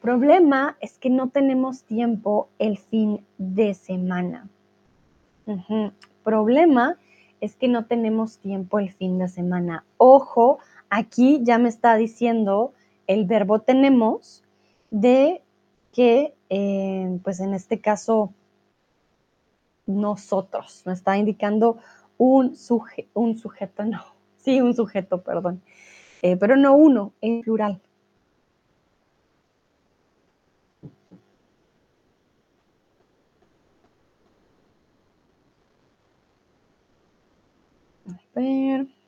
Problema es que no tenemos tiempo el fin de semana. Problema es que no tenemos tiempo el fin de semana. Ojo, aquí ya me está diciendo el verbo tenemos de que, eh, pues en este caso, nosotros, me está indicando un, un sujeto, no, sí, un sujeto, perdón, eh, pero no uno, en plural. A ver.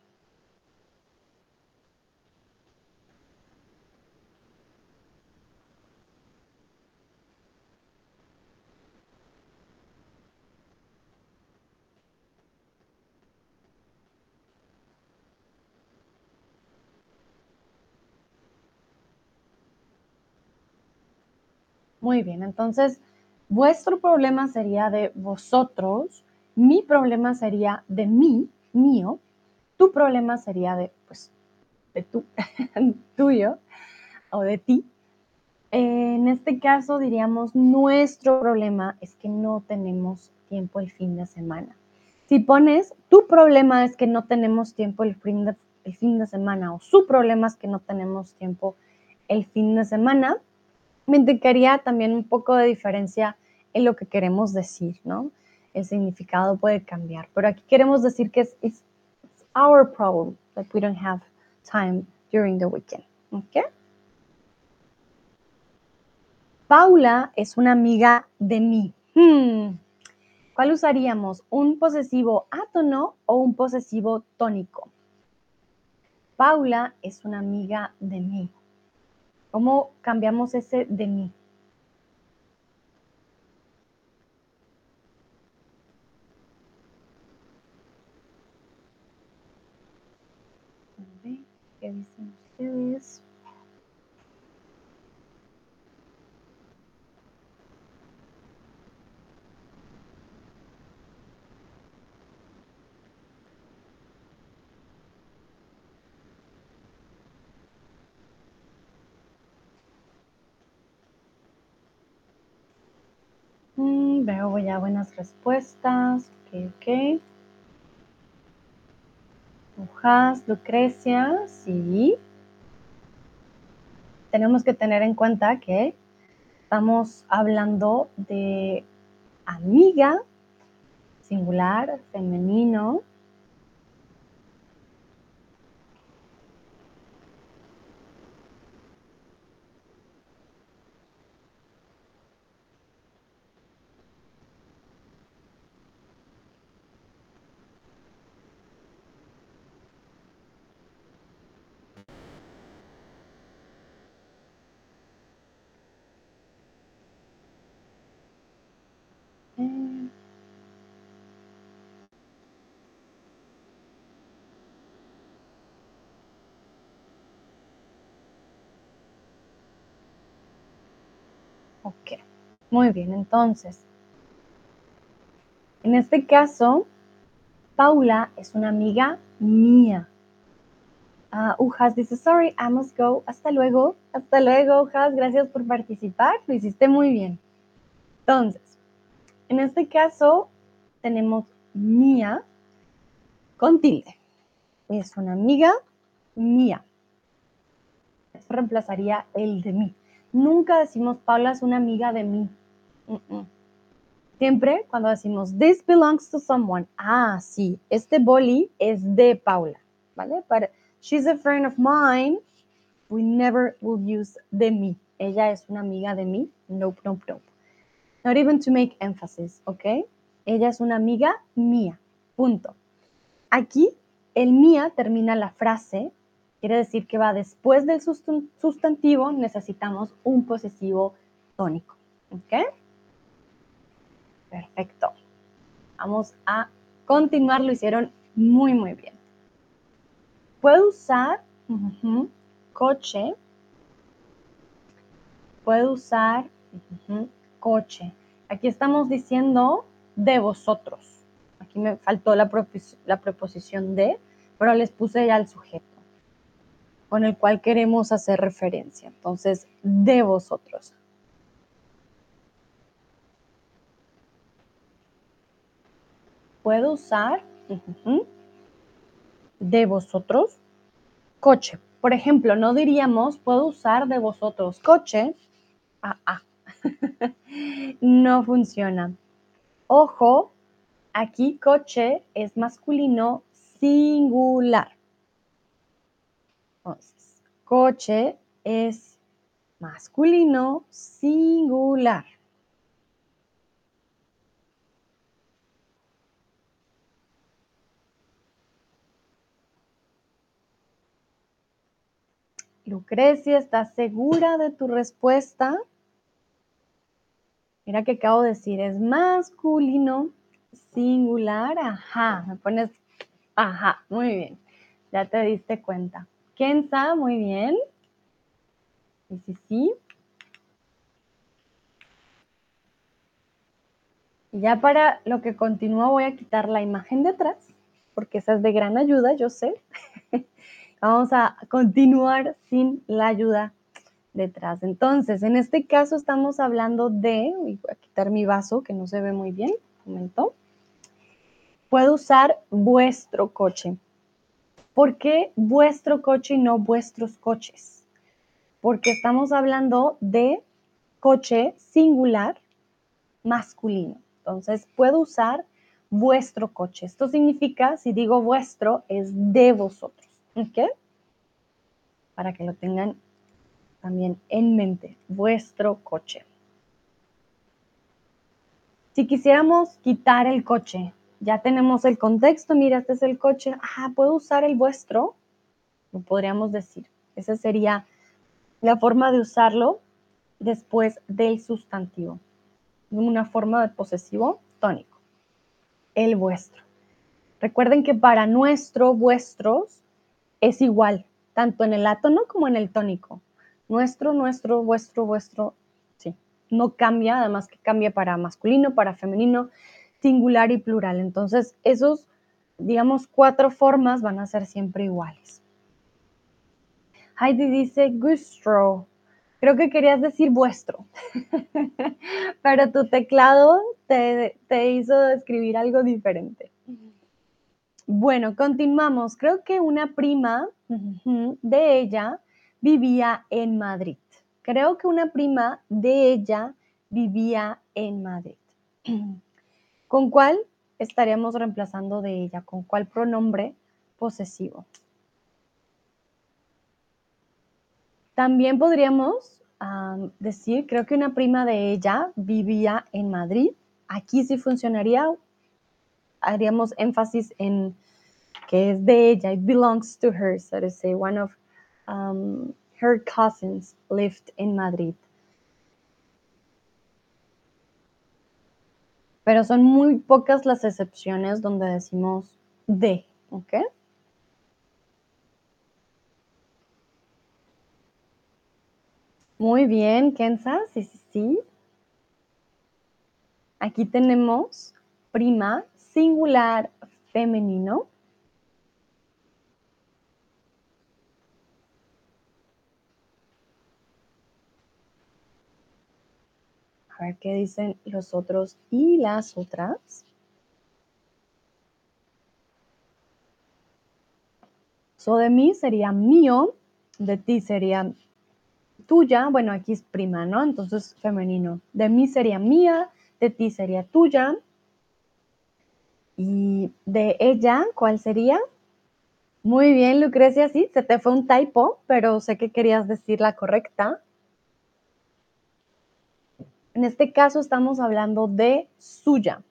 Muy bien, entonces vuestro problema sería de vosotros, mi problema sería de mí, mío, tu problema sería de, pues, de tú, tuyo o de ti. En este caso diríamos, nuestro problema es que no tenemos tiempo el fin de semana. Si pones, tu problema es que no tenemos tiempo el fin de, el fin de semana o su problema es que no tenemos tiempo el fin de semana, me indicaría también un poco de diferencia en lo que queremos decir, ¿no? El significado puede cambiar, pero aquí queremos decir que es it's, our problem that we don't have time during the weekend, ¿ok? Paula es una amiga de mí. Hmm. ¿Cuál usaríamos? ¿Un posesivo átono o un posesivo tónico? Paula es una amiga de mí. ¿Cómo cambiamos ese de mí? ¿Qué? Mm, veo ya buenas respuestas. Ok, ok. Ujas, Lucrecia, sí. Tenemos que tener en cuenta que estamos hablando de amiga, singular, femenino, Ok, muy bien, entonces, en este caso, Paula es una amiga mía. Uh, Ujas dice, sorry, I must go. Hasta luego, hasta luego, Ujas, gracias por participar, lo hiciste muy bien. Entonces, en este caso, tenemos mía con tilde. Es una amiga mía. Eso reemplazaría el de mí. Nunca decimos, Paula es una amiga de mí. Siempre cuando decimos, this belongs to someone. Ah, sí, este boli es de Paula, ¿vale? But she's a friend of mine. We never will use de mí. Ella es una amiga de mí. Nope, nope, nope. Not even to make emphasis, ¿ok? Ella es una amiga mía. Punto. Aquí el mía termina la frase, quiere decir que va después del sustantivo, necesitamos un posesivo tónico. ¿Ok? Perfecto. Vamos a continuar, lo hicieron muy, muy bien. Puedo usar coche. Puedo usar coche. Aquí estamos diciendo de vosotros. Aquí me faltó la, la preposición de, pero les puse ya el sujeto con el cual queremos hacer referencia. Entonces, de vosotros. Puedo usar de vosotros coche. Por ejemplo, no diríamos puedo usar de vosotros coche. Ah, ah. no funciona. Ojo, aquí coche es masculino singular. Entonces, coche es masculino singular. Lucrecia, ¿estás segura de tu respuesta? Mira que acabo de decir, es masculino singular. Ajá, me pones, ajá, muy bien. Ya te diste cuenta. Kenza, muy bien. Sí, sí, sí. Y ya para lo que continúa voy a quitar la imagen de atrás, porque esa es de gran ayuda, yo sé. Vamos a continuar sin la ayuda detrás. Entonces, en este caso estamos hablando de, voy a quitar mi vaso que no se ve muy bien, un momento. Puedo usar vuestro coche. ¿Por qué vuestro coche y no vuestros coches? Porque estamos hablando de coche singular masculino. Entonces, puedo usar vuestro coche. Esto significa, si digo vuestro, es de vosotros. ¿Ok? Para que lo tengan también en mente, vuestro coche. Si quisiéramos quitar el coche, ya tenemos el contexto, mira, este es el coche, ah, ¿puedo usar el vuestro? Lo podríamos decir. Esa sería la forma de usarlo después del sustantivo. Una forma de posesivo tónico. El vuestro. Recuerden que para nuestro, vuestros, es igual, tanto en el átono como en el tónico. Nuestro, nuestro, vuestro, vuestro, sí. No cambia, además que cambia para masculino, para femenino, singular y plural. Entonces, esos, digamos, cuatro formas van a ser siempre iguales. Heidi dice gustro. Creo que querías decir vuestro, pero tu teclado te, te hizo escribir algo diferente. Bueno, continuamos. Creo que una prima de ella vivía en Madrid. Creo que una prima de ella vivía en Madrid. ¿Con cuál estaríamos reemplazando de ella? ¿Con cuál pronombre posesivo? También podríamos decir, creo que una prima de ella vivía en Madrid. Aquí sí funcionaría. Haríamos énfasis en que es de ella. It belongs to her, so to say. One of um, her cousins lived in Madrid. pero son muy pocas las excepciones donde decimos de, ¿ok? Muy bien, Kenza, sí, sí, sí. Aquí tenemos prima singular femenino. A ver qué dicen los otros y las otras. So de mí sería mío, de ti sería tuya, bueno, aquí es prima, ¿no? Entonces femenino. De mí sería mía, de ti sería tuya. Y de ella, ¿cuál sería? Muy bien, Lucrecia, sí, se te fue un typo, pero sé que querías decir la correcta. En este caso estamos hablando de suya.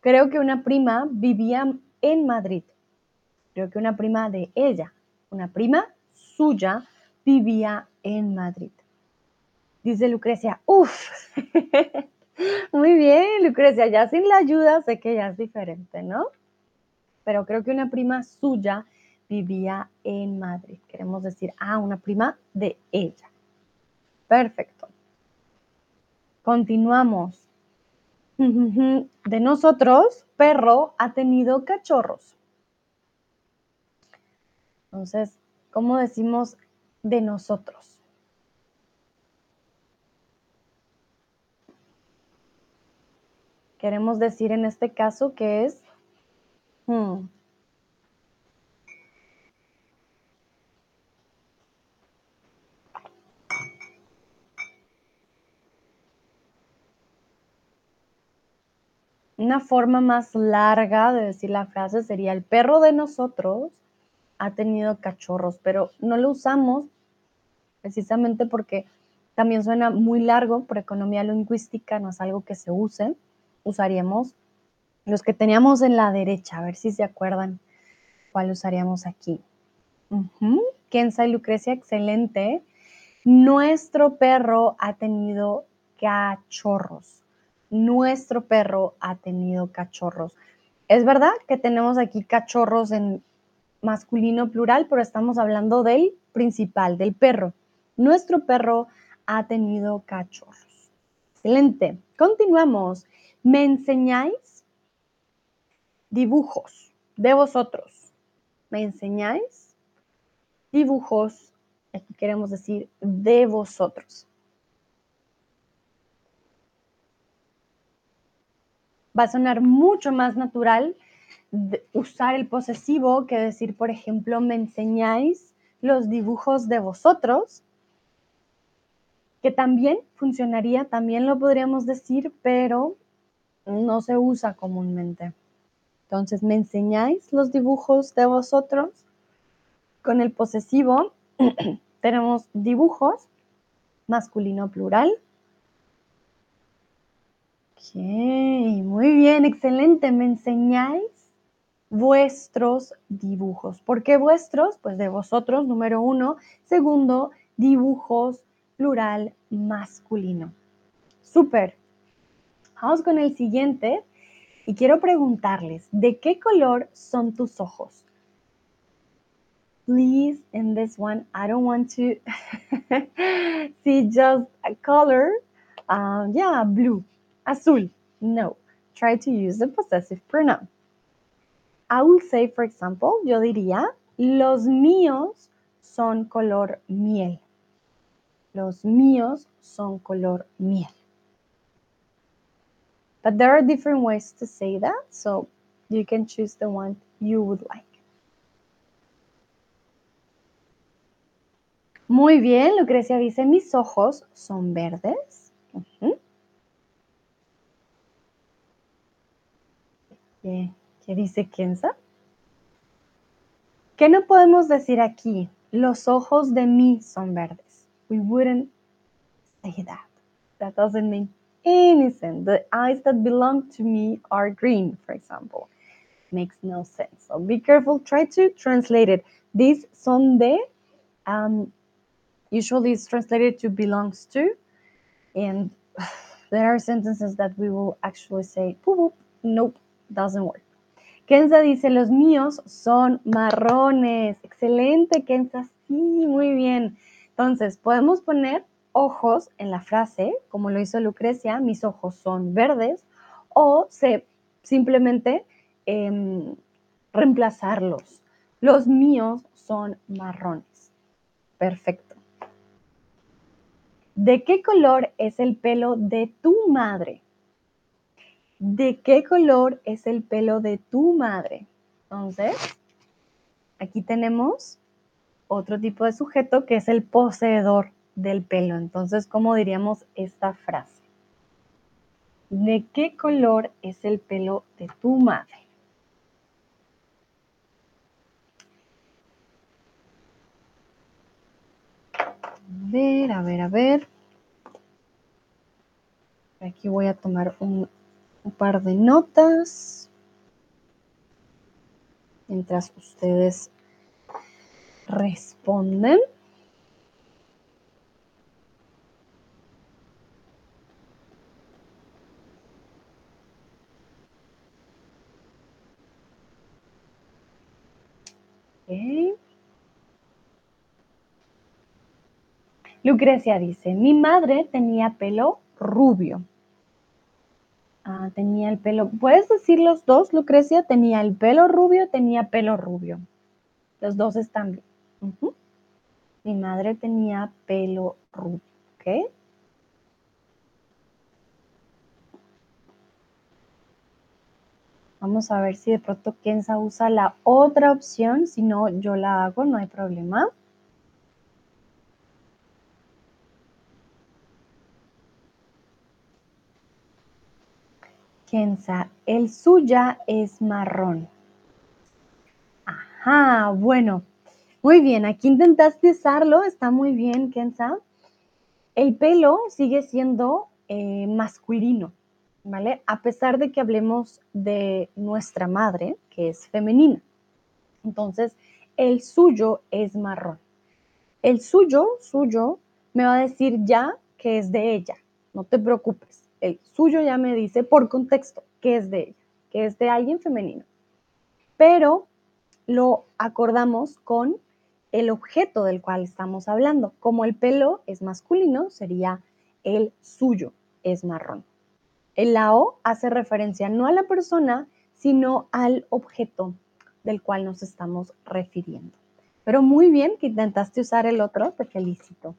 Creo que una prima vivía en Madrid. Creo que una prima de ella, una prima suya, vivía en Madrid. Dice Lucrecia, uff, muy bien, Lucrecia, ya sin la ayuda sé que ya es diferente, ¿no? Pero creo que una prima suya vivía en Madrid. Queremos decir, ah, una prima de ella. Perfecto. Continuamos. De nosotros, perro ha tenido cachorros. Entonces, ¿cómo decimos de nosotros? Queremos decir en este caso que es hmm, Una forma más larga de decir la frase sería el perro de nosotros ha tenido cachorros, pero no lo usamos precisamente porque también suena muy largo por economía lingüística, no es algo que se use. Usaríamos los que teníamos en la derecha, a ver si se acuerdan cuál usaríamos aquí. Kenza y Lucrecia, excelente. Nuestro perro ha tenido cachorros nuestro perro ha tenido cachorros. Es verdad que tenemos aquí cachorros en masculino plural, pero estamos hablando del principal, del perro. Nuestro perro ha tenido cachorros. Excelente. Continuamos. ¿Me enseñáis dibujos de vosotros? ¿Me enseñáis dibujos? Aquí queremos decir de vosotros. va a sonar mucho más natural usar el posesivo que decir, por ejemplo, me enseñáis los dibujos de vosotros, que también funcionaría, también lo podríamos decir, pero no se usa comúnmente. Entonces, ¿me enseñáis los dibujos de vosotros? Con el posesivo tenemos dibujos, masculino plural, Ok, muy bien, excelente. ¿Me enseñáis vuestros dibujos? ¿Por qué vuestros? Pues de vosotros, número uno. Segundo, dibujos plural masculino. Súper. Vamos con el siguiente y quiero preguntarles, ¿de qué color son tus ojos? Please, in this one, I don't want to see just a color. Uh, yeah, blue. Azul. No. Try to use the possessive pronoun. I will say, for example, yo diría, los míos son color miel. Los míos son color miel. But there are different ways to say that, so you can choose the one you would like. Muy bien, Lucrecia dice, mis ojos son verdes. Uh -huh. ¿Qué, dice Kenza? ¿Qué no podemos decir aquí? Los ojos de mí son verdes. We wouldn't say that. That doesn't mean sense. The eyes that belong to me are green, for example. Makes no sense. So be careful. Try to translate it. These son de, um, usually it's translated to belongs to. And there are sentences that we will actually say, nope, doesn't work. Kenza dice, los míos son marrones. Excelente, Kenza. Sí, muy bien. Entonces, podemos poner ojos en la frase, como lo hizo Lucrecia, mis ojos son verdes, o se, simplemente em, reemplazarlos. Los míos son marrones. Perfecto. ¿De qué color es el pelo de tu madre? ¿De qué color es el pelo de tu madre? Entonces, aquí tenemos otro tipo de sujeto que es el poseedor del pelo. Entonces, ¿cómo diríamos esta frase? ¿De qué color es el pelo de tu madre? A ver, a ver, a ver. Aquí voy a tomar un un par de notas. mientras ustedes responden. Lucrecia dice, mi madre tenía pelo rubio. Ah, tenía el pelo. ¿Puedes decir los dos, Lucrecia? Tenía el pelo rubio, tenía pelo rubio. Los dos están bien. Mi madre tenía pelo rubio. ¿Ok? Vamos a ver si de pronto Kenza usa la otra opción. Si no, yo la hago, no hay problema. Kenza, el suya es marrón. Ajá, bueno. Muy bien, aquí intentaste usarlo, está muy bien, Kenza. El pelo sigue siendo eh, masculino, A pesar de que hablemos de nuestra madre, que es femenina. Entonces, el suyo es marrón. El suyo, suyo, me va a decir ya que es de ella. No te preocupes el suyo ya me dice por contexto que es de ella, que es de alguien femenino. Pero lo acordamos con el objeto del cual estamos hablando. Como el pelo es masculino, sería el suyo, es marrón. El la O hace referencia no a la persona, sino al objeto del cual nos estamos refiriendo. Pero muy bien que intentaste usar el otro, te felicito.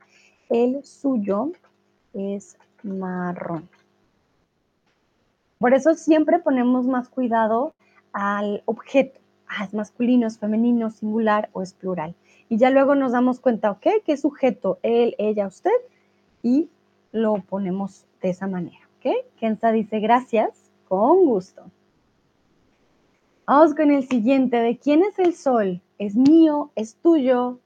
El suyo es marrón. Por eso siempre ponemos más cuidado al objeto. Ah, es masculino, es femenino, singular o es plural. Y ya luego nos damos cuenta, ok, qué sujeto, él, ella, usted, y lo ponemos de esa manera, Kenza dice gracias, con gusto. Vamos con el siguiente, ¿de quién es el sol? ¿Es mío? ¿Es tuyo?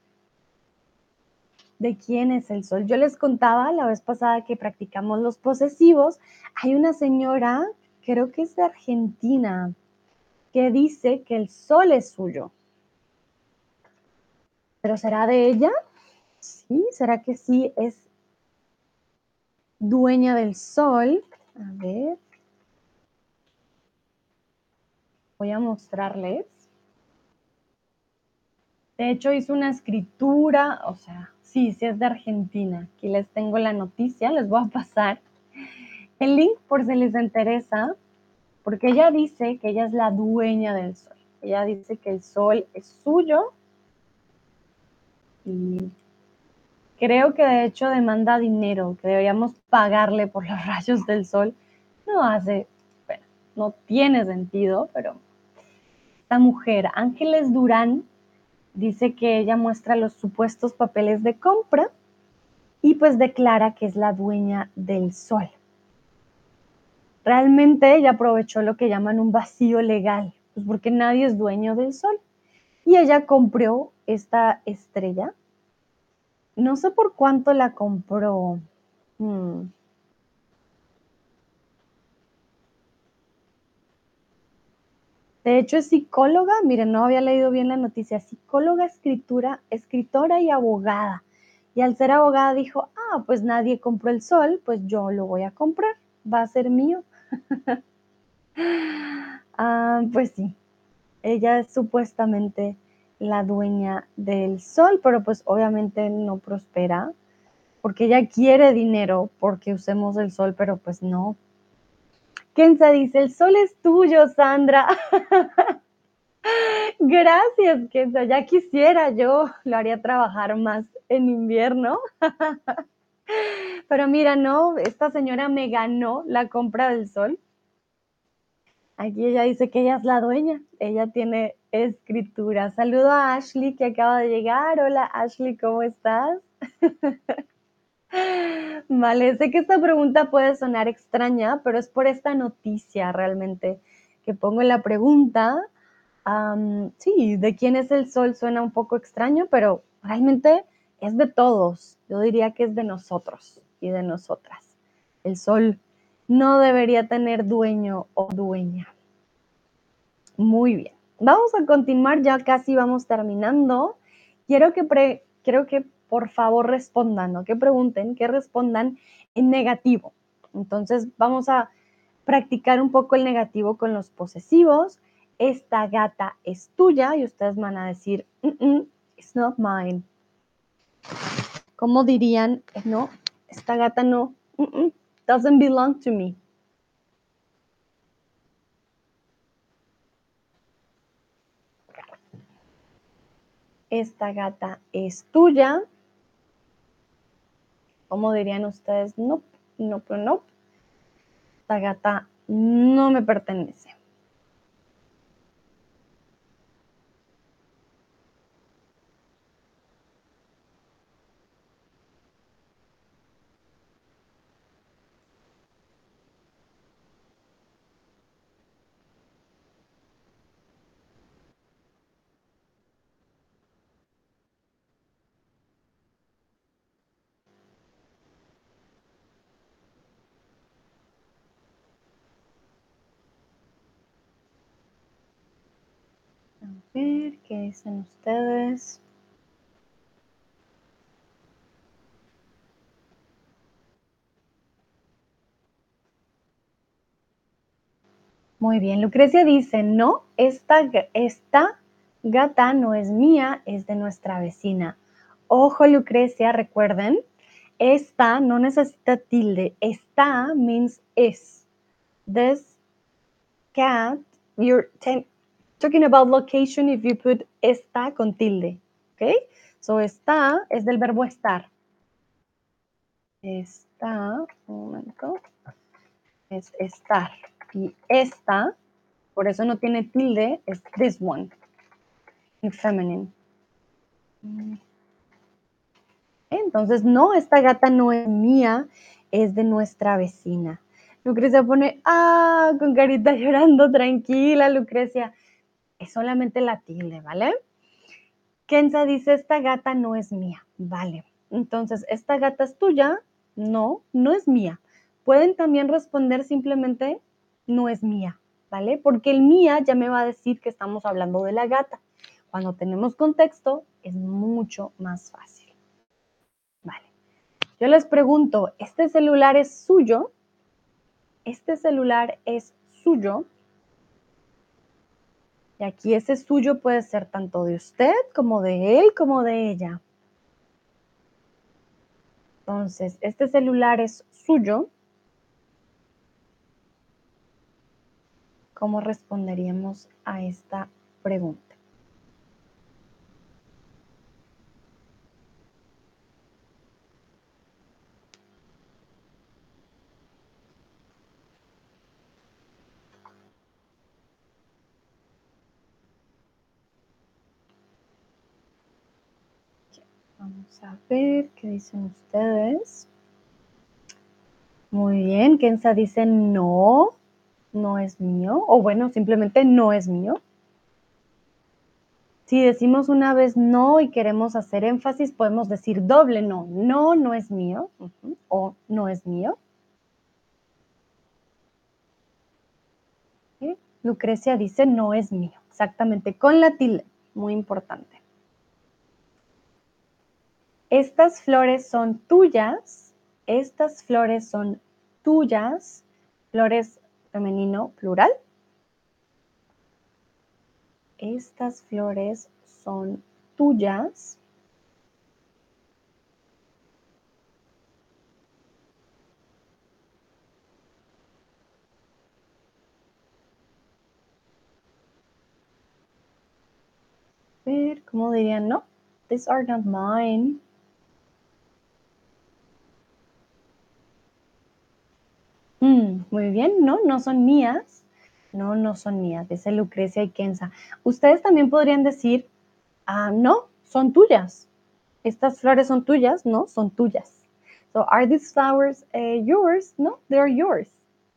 ¿De quién es el sol? Yo les contaba la vez pasada que practicamos los posesivos. Hay una señora creo que es de Argentina, que dice que el sol es suyo. ¿Pero será de ella? Sí, ¿será que sí es dueña del sol? A ver. Voy a mostrarles. De hecho, hizo una escritura, o sea, sí, sí es de Argentina. Aquí les tengo la noticia, les voy a pasar el link por si les interesa, porque ella dice que ella es la dueña del sol. Ella dice que el sol es suyo y creo que de hecho demanda dinero, que deberíamos pagarle por los rayos del sol. No hace, bueno, no tiene sentido, pero esta mujer, Ángeles Durán, dice que ella muestra los supuestos papeles de compra y pues declara que es la dueña del sol realmente ella aprovechó lo que llaman un vacío legal, pues porque nadie es dueño del sol. Y ella compró esta estrella. No sé por cuánto la compró. Hmm. De hecho, es psicóloga, miren, no había leído bien la noticia, psicóloga, escritura, escritora y abogada. Y al ser abogada dijo, ah, pues nadie compró el sol, pues yo lo voy a comprar, va a ser mío. Ah, pues sí, ella es supuestamente la dueña del sol, pero pues obviamente no prospera porque ella quiere dinero porque usemos el sol, pero pues no. Kenza dice, el sol es tuyo, Sandra. Gracias, Kenza. Ya quisiera yo, lo haría trabajar más en invierno. Pero mira, no, esta señora me ganó la compra del sol. Aquí ella dice que ella es la dueña, ella tiene escritura. Saludo a Ashley que acaba de llegar. Hola Ashley, ¿cómo estás? vale, sé que esta pregunta puede sonar extraña, pero es por esta noticia realmente que pongo la pregunta. sí, de quién es el sol suena un poco extraño, pero realmente es de todos. Yo diría que es de nosotros y de nosotras. El sol no debería tener dueño o dueña. Muy bien. Vamos a continuar, ya casi vamos terminando. Quiero que, quiero que por favor respondan, ¿no? Que pregunten, que respondan en negativo. Entonces vamos a practicar un poco el negativo con los posesivos. Esta gata es tuya y ustedes van a decir, it's not mine. ¿Cómo dirían? No, esta gata no, doesn't belong to me. Esta gata es tuya. ¿Cómo dirían ustedes? No, no, no. Esta gata no me pertenece. ver qué dicen ustedes. Muy bien, Lucrecia dice, no, esta, esta gata no es mía, es de nuestra vecina. Ojo, Lucrecia, recuerden, esta no necesita tilde. Esta means is. This cat, you're talking about location if you put está con tilde. ¿Ok? So, está es del verbo estar. Está, un momento, es estar. Y esta, por eso no tiene tilde, es this one, en feminine. Entonces, no, esta gata no es mía, es de nuestra vecina. Lucrecia pone, ah, con carita llorando, tranquila, Lucrecia es solamente la tilde, ¿vale? Kenza dice, esta gata no es mía, vale. Entonces, ¿esta gata es tuya? No, no es mía. Pueden también responder simplemente, no es mía, ¿vale? Porque el mía ya me va a decir que estamos hablando de la gata. Cuando tenemos contexto, es mucho más fácil. Vale. Yo les pregunto, ¿este celular es suyo? ¿Este celular es suyo? Y aquí ese suyo puede ser tanto de usted como de él como de ella. Entonces, este celular es suyo. ¿Cómo responderíamos a esta pregunta? A ver qué dicen ustedes. Muy bien, Kenza dice no, no es mío. O bueno, simplemente no es mío. Si decimos una vez no y queremos hacer énfasis, podemos decir doble no. No, no es mío. O no es mío. Lucrecia dice no es mío. Exactamente, con la tilde. Muy importante. Estas flores son tuyas. Estas flores son tuyas. Flores femenino plural. Estas flores son tuyas. ver, ¿cómo dirían? No, these are not mine. Mm, muy bien, no, no son mías. No, no son mías, dice Lucrecia y Kenza. Ustedes también podrían decir, ah, no, son tuyas. Estas flores son tuyas, no, son tuyas. So, are these flowers eh, yours? No, they are yours.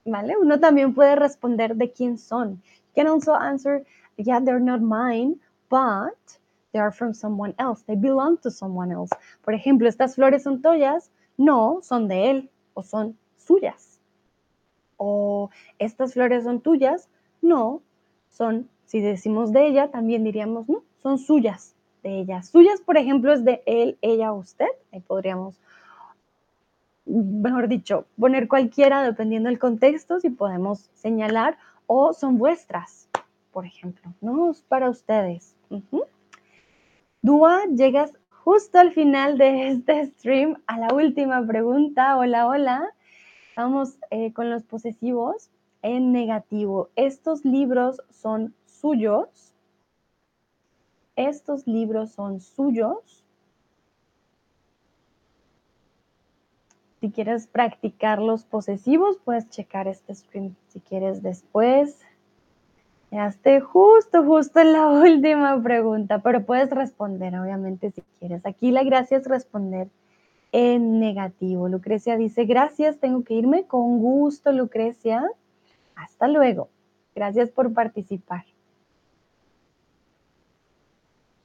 ¿Vale? Uno también puede responder de quién son. You can also answer, yeah, they're not mine, but they are from someone else. They belong to someone else. Por ejemplo, estas flores son tuyas, no, son de él o son suyas o estas flores son tuyas, no, son Si decimos de ella, también diríamos, no, son suyas, de ella. Suyas, por ejemplo, es de él, ella, usted. Ahí podríamos, mejor dicho, poner cualquiera dependiendo del contexto, si podemos señalar, o son vuestras, por ejemplo, no, es para ustedes. Dua, llegas justo al final de este stream a la última pregunta. Hola, hola. Vamos eh, con los posesivos en negativo. Estos libros son suyos. Estos libros son suyos. Si quieres practicar los posesivos, puedes checar este stream si quieres después. Ya esté justo, justo en la última pregunta, pero puedes responder, obviamente, si quieres. Aquí la gracia es responder en negativo. Lucrecia dice, gracias, tengo que irme. Con gusto, Lucrecia. Hasta luego. Gracias por participar.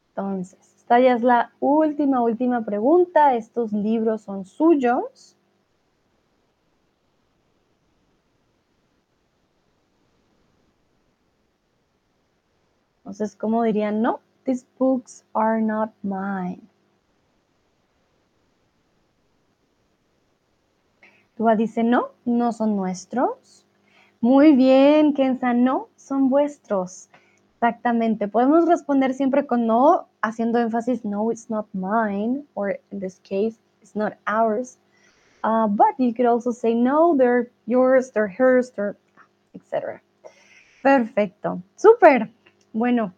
Entonces, esta ya es la última, última pregunta. Estos libros son suyos. Entonces, ¿cómo dirían? No, these books are not mine. Tua dice, no, no son nuestros. Muy bien, Kenza, no, son vuestros. Exactamente. Podemos responder siempre con no, haciendo énfasis, no, it's not mine, or in this case, it's not ours. Uh, but you could also say, no, they're yours, they're hers, they're, etc. Perfecto. Súper. Bueno,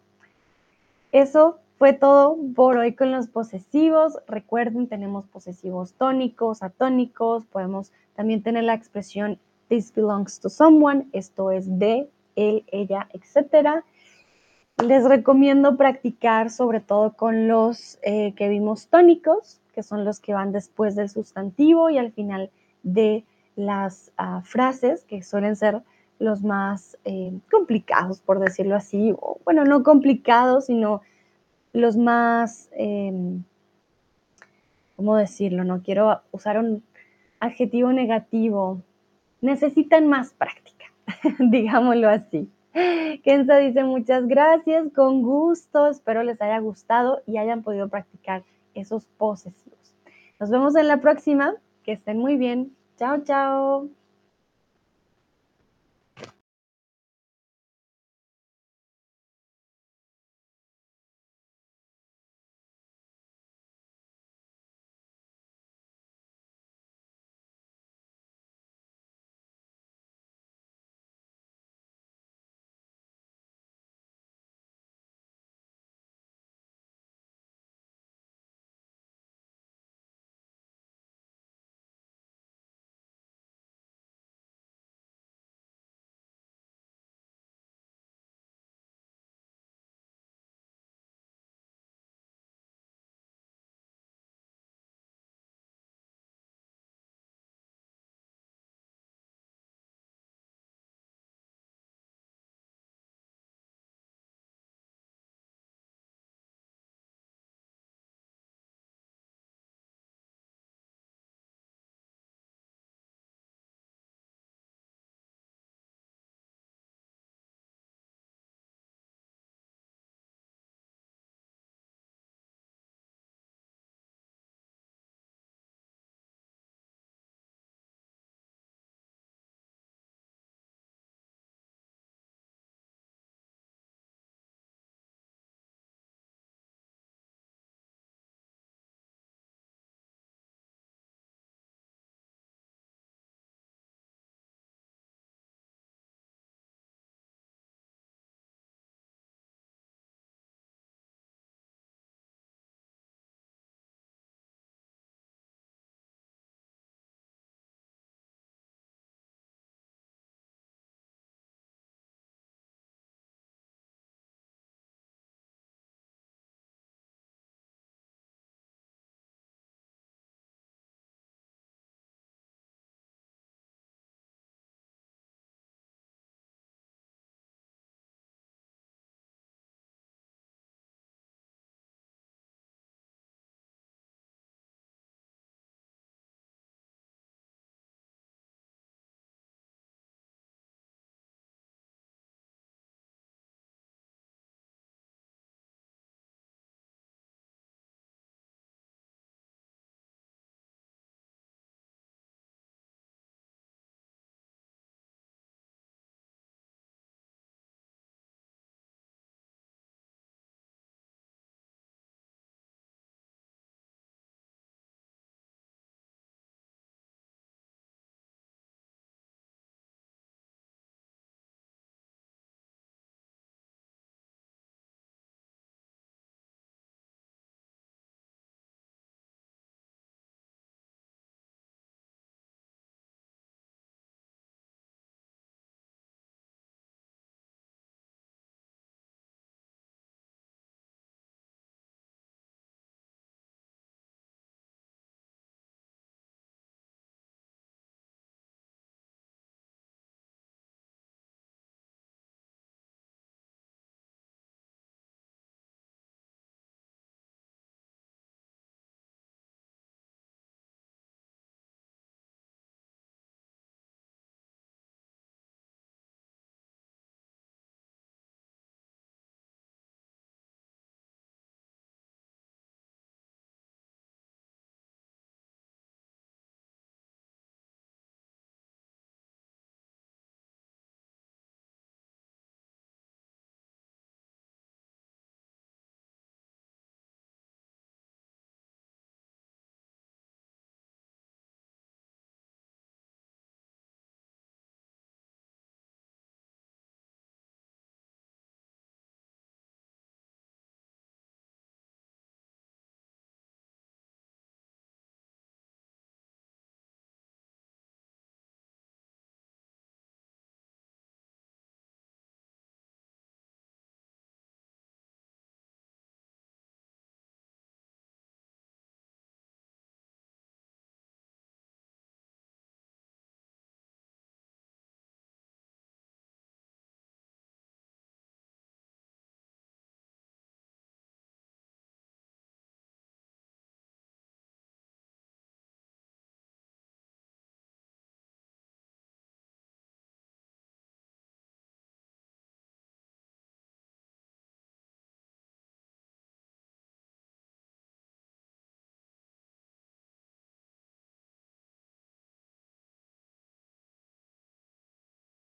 eso fue todo por hoy con los posesivos. Recuerden, tenemos posesivos tónicos, atónicos. Podemos también tener la expresión this belongs to someone. Esto es de, él, ella, etc. Les recomiendo practicar sobre todo con los eh, que vimos tónicos, que son los que van después del sustantivo y al final de las ah, frases, que suelen ser los más eh, complicados, por decirlo así, o, bueno, no complicados, sino los más, em, ¿cómo decirlo? No quiero usar un adjetivo negativo, necesitan más práctica, digámoslo así. Kenza dice muchas gracias, con gusto, espero les haya gustado y hayan podido practicar esos posesivos. Nos vemos en la próxima, que estén muy bien. Chao, chao.